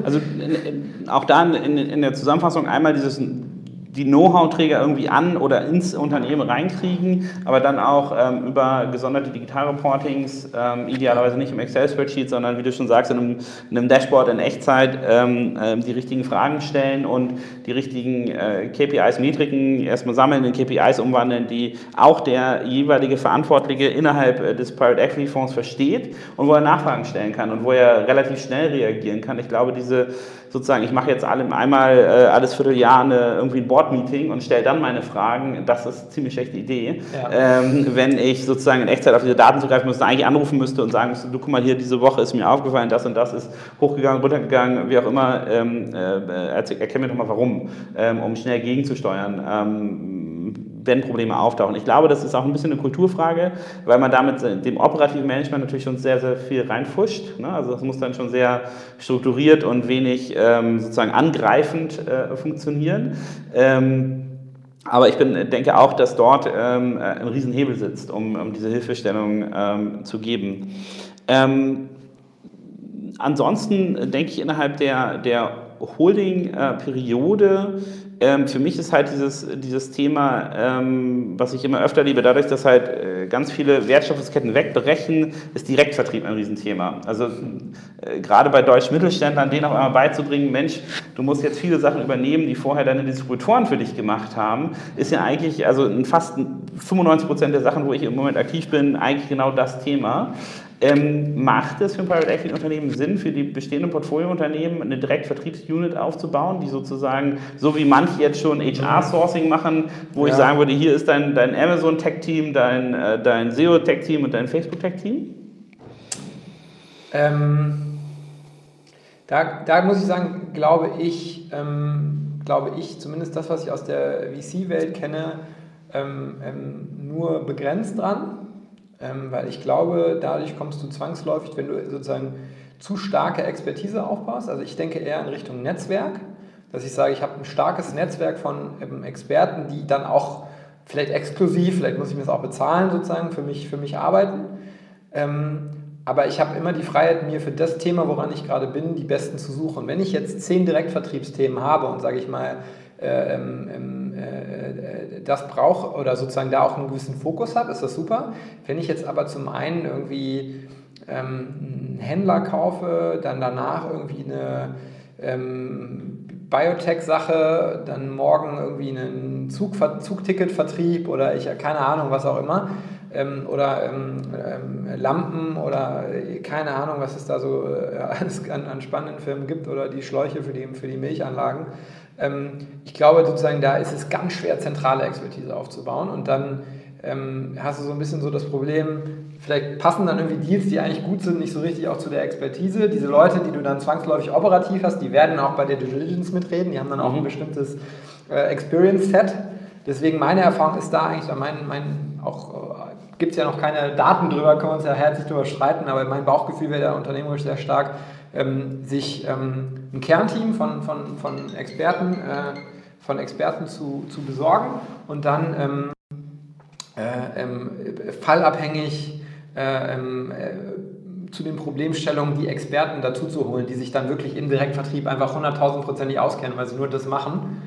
Also in, in, auch da in, in der Zusammenfassung einmal dieses die Know-how-Träger irgendwie an oder ins Unternehmen reinkriegen, aber dann auch ähm, über gesonderte Digitalreportings, ähm, idealerweise nicht im Excel-Spreadsheet, sondern wie du schon sagst, in einem, in einem Dashboard in Echtzeit ähm, ähm, die richtigen Fragen stellen und die richtigen äh, KPIs, Metriken erstmal sammeln, in KPIs umwandeln, die auch der jeweilige Verantwortliche innerhalb äh, des Private Equity Fonds versteht und wo er Nachfragen stellen kann und wo er relativ schnell reagieren kann. Ich glaube, diese sozusagen, ich mache jetzt alle, einmal äh, alles Vierteljahr eine, irgendwie ein Board-Meeting und stelle dann meine Fragen, das ist eine ziemlich schlechte Idee. Ja. Ähm, wenn ich sozusagen in Echtzeit auf diese Daten zugreifen müsste, eigentlich anrufen müsste und sagen müsste, du guck mal hier, diese Woche ist mir aufgefallen, das und das ist hochgegangen, runtergegangen, wie auch immer, ähm, äh, erklär mir doch mal warum, ähm, um schnell gegenzusteuern. Wenn Probleme auftauchen. Ich glaube, das ist auch ein bisschen eine Kulturfrage, weil man damit dem operativen Management natürlich schon sehr, sehr viel reinfuscht. Ne? Also das muss dann schon sehr strukturiert und wenig ähm, sozusagen angreifend äh, funktionieren. Ähm, aber ich bin, denke auch, dass dort ähm, ein Riesenhebel sitzt, um, um diese Hilfestellung ähm, zu geben. Ähm, ansonsten denke ich innerhalb der, der Holding-Periode ähm, für mich ist halt dieses, dieses Thema, ähm, was ich immer öfter liebe, dadurch, dass halt äh, ganz viele Wertstoffketten wegbrechen, ist Direktvertrieb ein Riesenthema. Also äh, gerade bei deutschen Mittelständlern, denen auch einmal beizubringen, Mensch, du musst jetzt viele Sachen übernehmen, die vorher deine Distributoren für dich gemacht haben, ist ja eigentlich, also fast 95 Prozent der Sachen, wo ich im Moment aktiv bin, eigentlich genau das Thema. Ähm, macht es für ein Private Equity Unternehmen Sinn, für die bestehenden Portfoliounternehmen eine Direktvertriebsunit aufzubauen, die sozusagen, so wie manche jetzt schon HR-Sourcing machen, wo ja. ich sagen würde, hier ist dein, dein Amazon Tech Team, dein, äh, dein SEO Tech Team und dein Facebook Tech Team?
Ähm, da, da muss ich sagen, glaube ich, ähm, glaube ich, zumindest das, was ich aus der VC-Welt kenne, ähm, ähm, nur begrenzt dran. Ähm, weil ich glaube, dadurch kommst du zwangsläufig, wenn du sozusagen zu starke Expertise aufbaust. Also ich denke eher in Richtung Netzwerk, dass ich sage, ich habe ein starkes Netzwerk von ähm, Experten, die dann auch vielleicht exklusiv, vielleicht muss ich mir das auch bezahlen, sozusagen für mich, für mich arbeiten. Ähm, aber ich habe immer die Freiheit, mir für das Thema, woran ich gerade bin, die besten zu suchen. Wenn ich jetzt zehn Direktvertriebsthemen habe und sage ich mal, äh, ähm, äh, das brauche oder sozusagen da auch einen gewissen Fokus habe, ist das super. Wenn ich jetzt aber zum einen irgendwie ähm, einen Händler kaufe, dann danach irgendwie eine ähm, Biotech-Sache, dann morgen irgendwie einen Zug, Zugticketvertrieb oder ich, keine Ahnung, was auch immer. Ähm, oder ähm, ähm, Lampen oder äh, keine Ahnung, was es da so äh, an, an, spannenden Firmen gibt oder die Schläuche für die, für die Milchanlagen. Ähm, ich glaube sozusagen, da ist es ganz schwer, zentrale Expertise aufzubauen und dann ähm, hast du so ein bisschen so das Problem, vielleicht passen dann irgendwie Deals, die eigentlich gut sind, nicht so richtig auch zu der Expertise. Diese Leute, die du dann zwangsläufig operativ hast, die werden auch bei der Due Diligence mitreden, die haben dann auch ein mhm. bestimmtes äh, Experience-Set. Deswegen meine Erfahrung ist da eigentlich, mein, mein auch äh, gibt es ja noch keine Daten drüber, können wir uns ja herzlich drüber streiten, aber mein Bauchgefühl wäre da unternehmerisch sehr stark, ähm, sich ähm, ein Kernteam von, von, von Experten, äh, von Experten zu, zu besorgen und dann ähm, äh, ähm, fallabhängig äh, ähm, äh, zu den Problemstellungen die Experten dazu zu holen, die sich dann wirklich im Direktvertrieb einfach 100.000% auskennen, weil sie nur das machen.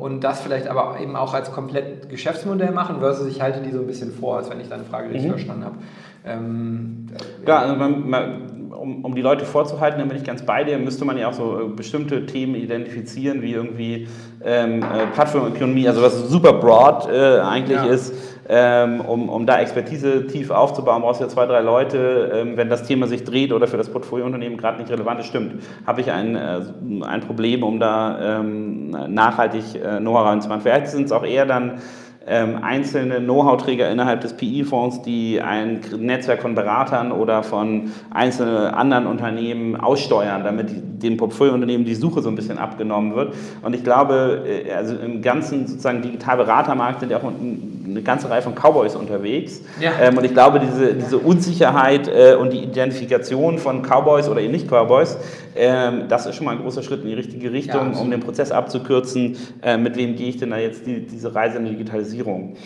Und das vielleicht aber eben auch als komplett Geschäftsmodell machen, versus ich halte die so ein bisschen vor, als wenn ich deine Frage richtig mhm. verstanden habe. Ähm,
ja, also man, man, um, um die Leute vorzuhalten, dann bin ich ganz bei dir, müsste man ja auch so äh, bestimmte Themen identifizieren, wie irgendwie ähm, äh, Plattformökonomie, also was super broad äh, eigentlich ja. ist. Ähm, um, um da Expertise tief aufzubauen, brauchst du ja zwei, drei Leute. Ähm, wenn das Thema sich dreht oder für das Portfoliounternehmen gerade nicht relevant ist, stimmt, habe ich ein, äh, ein Problem, um da ähm, nachhaltig äh, Know-how reinzumachen. Vielleicht sind es auch eher dann ähm, einzelne Know-how-Träger innerhalb des PI-Fonds, die ein Netzwerk von Beratern oder von einzelnen anderen Unternehmen aussteuern, damit dem Portfoliounternehmen die Suche so ein bisschen abgenommen wird. Und ich glaube, äh, also im ganzen sozusagen Digital-Beratermarkt sind ja auch eine ganze Reihe von Cowboys unterwegs. Ja. Ähm, und ich glaube, diese, diese Unsicherheit äh, und die Identifikation von Cowboys oder eben nicht Cowboys, ähm, das ist schon mal ein großer Schritt in die richtige Richtung, ja, um den Prozess abzukürzen. Äh, mit wem gehe ich denn da jetzt die, diese Reise in die Digitalisierung?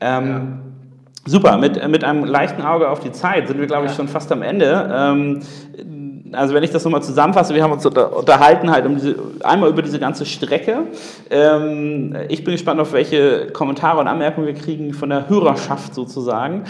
Ähm, ja. Super, mit, mit einem leichten Auge auf die Zeit sind wir, glaube ich, schon fast am Ende. Ähm, also wenn ich das nochmal zusammenfasse, wir haben uns unterhalten halt um diese, einmal über diese ganze Strecke. Ähm, ich bin gespannt, auf welche Kommentare und Anmerkungen wir kriegen von der Hörerschaft sozusagen.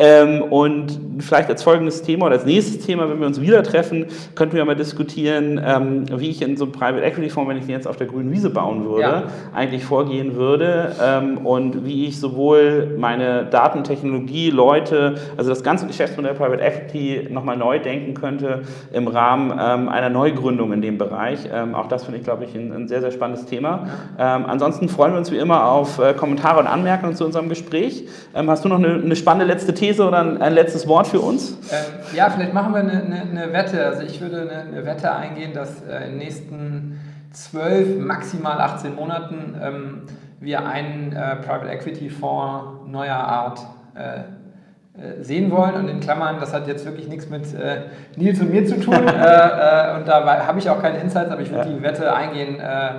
Ähm, und vielleicht als folgendes Thema oder als nächstes Thema, wenn wir uns wieder treffen, könnten wir mal diskutieren, ähm, wie ich in so einem Private Equity Fonds, wenn ich den jetzt auf der grünen Wiese bauen würde, ja. eigentlich vorgehen würde ähm, und wie ich sowohl meine Datentechnologie, Leute, also das ganze Geschäftsmodell Private Equity nochmal neu denken könnte im Rahmen ähm, einer Neugründung in dem Bereich. Ähm, auch das finde ich, glaube ich, ein, ein, sehr, sehr spannendes Thema. Ähm, ansonsten freuen wir uns wie immer auf äh, Kommentare und Anmerkungen zu unserem Gespräch. Hast du noch eine, eine, spannende letzte These oder ein, ein letztes Wort für uns?
Ähm, ja, vielleicht machen wir eine, eine, eine, Wette. Also ich würde eine, eine Wette eingehen, dass äh, in den nächsten zwölf, maximal 18 Monaten ähm, wir einen äh, Private Equity Fonds neuer Art äh, sehen wollen. Und in Klammern, das hat jetzt wirklich nichts mit äh, Nils und mir zu tun. äh, äh, und da habe ich auch keine Insights, aber ich würde ja. die Wette eingehen, äh,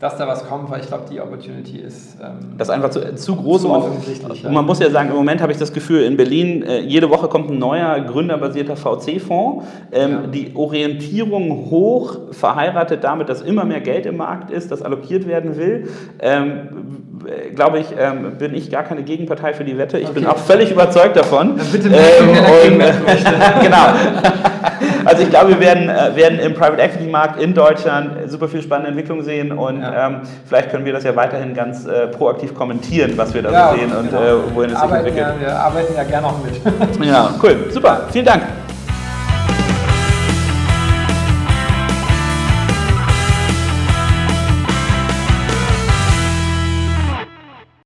dass da was kommt, weil ich glaube, die Opportunity ist.
Ähm, das ist einfach zu, zu groß. Zu offensichtlich. Und man muss ja sagen, im Moment habe ich das Gefühl, in Berlin, äh, jede Woche kommt ein neuer gründerbasierter VC-Fonds. Ähm, ja. Die Orientierung hoch verheiratet damit, dass immer mehr Geld im Markt ist, das allokiert werden will. Ähm, glaube ich, ähm, bin ich gar keine Gegenpartei für die Wette. Ich okay. bin auch völlig überzeugt davon. Dann bitte ähm, und, äh, Genau. Also ich glaube, wir werden, äh, werden im Private Equity Markt in Deutschland super viel spannende Entwicklungen sehen und ja. ähm, vielleicht können wir das ja weiterhin ganz äh, proaktiv kommentieren, was wir da ja, so sehen und genau. äh, wohin es sich entwickelt.
Ja, wir arbeiten ja gerne auch mit.
ja, cool. Super. Vielen Dank.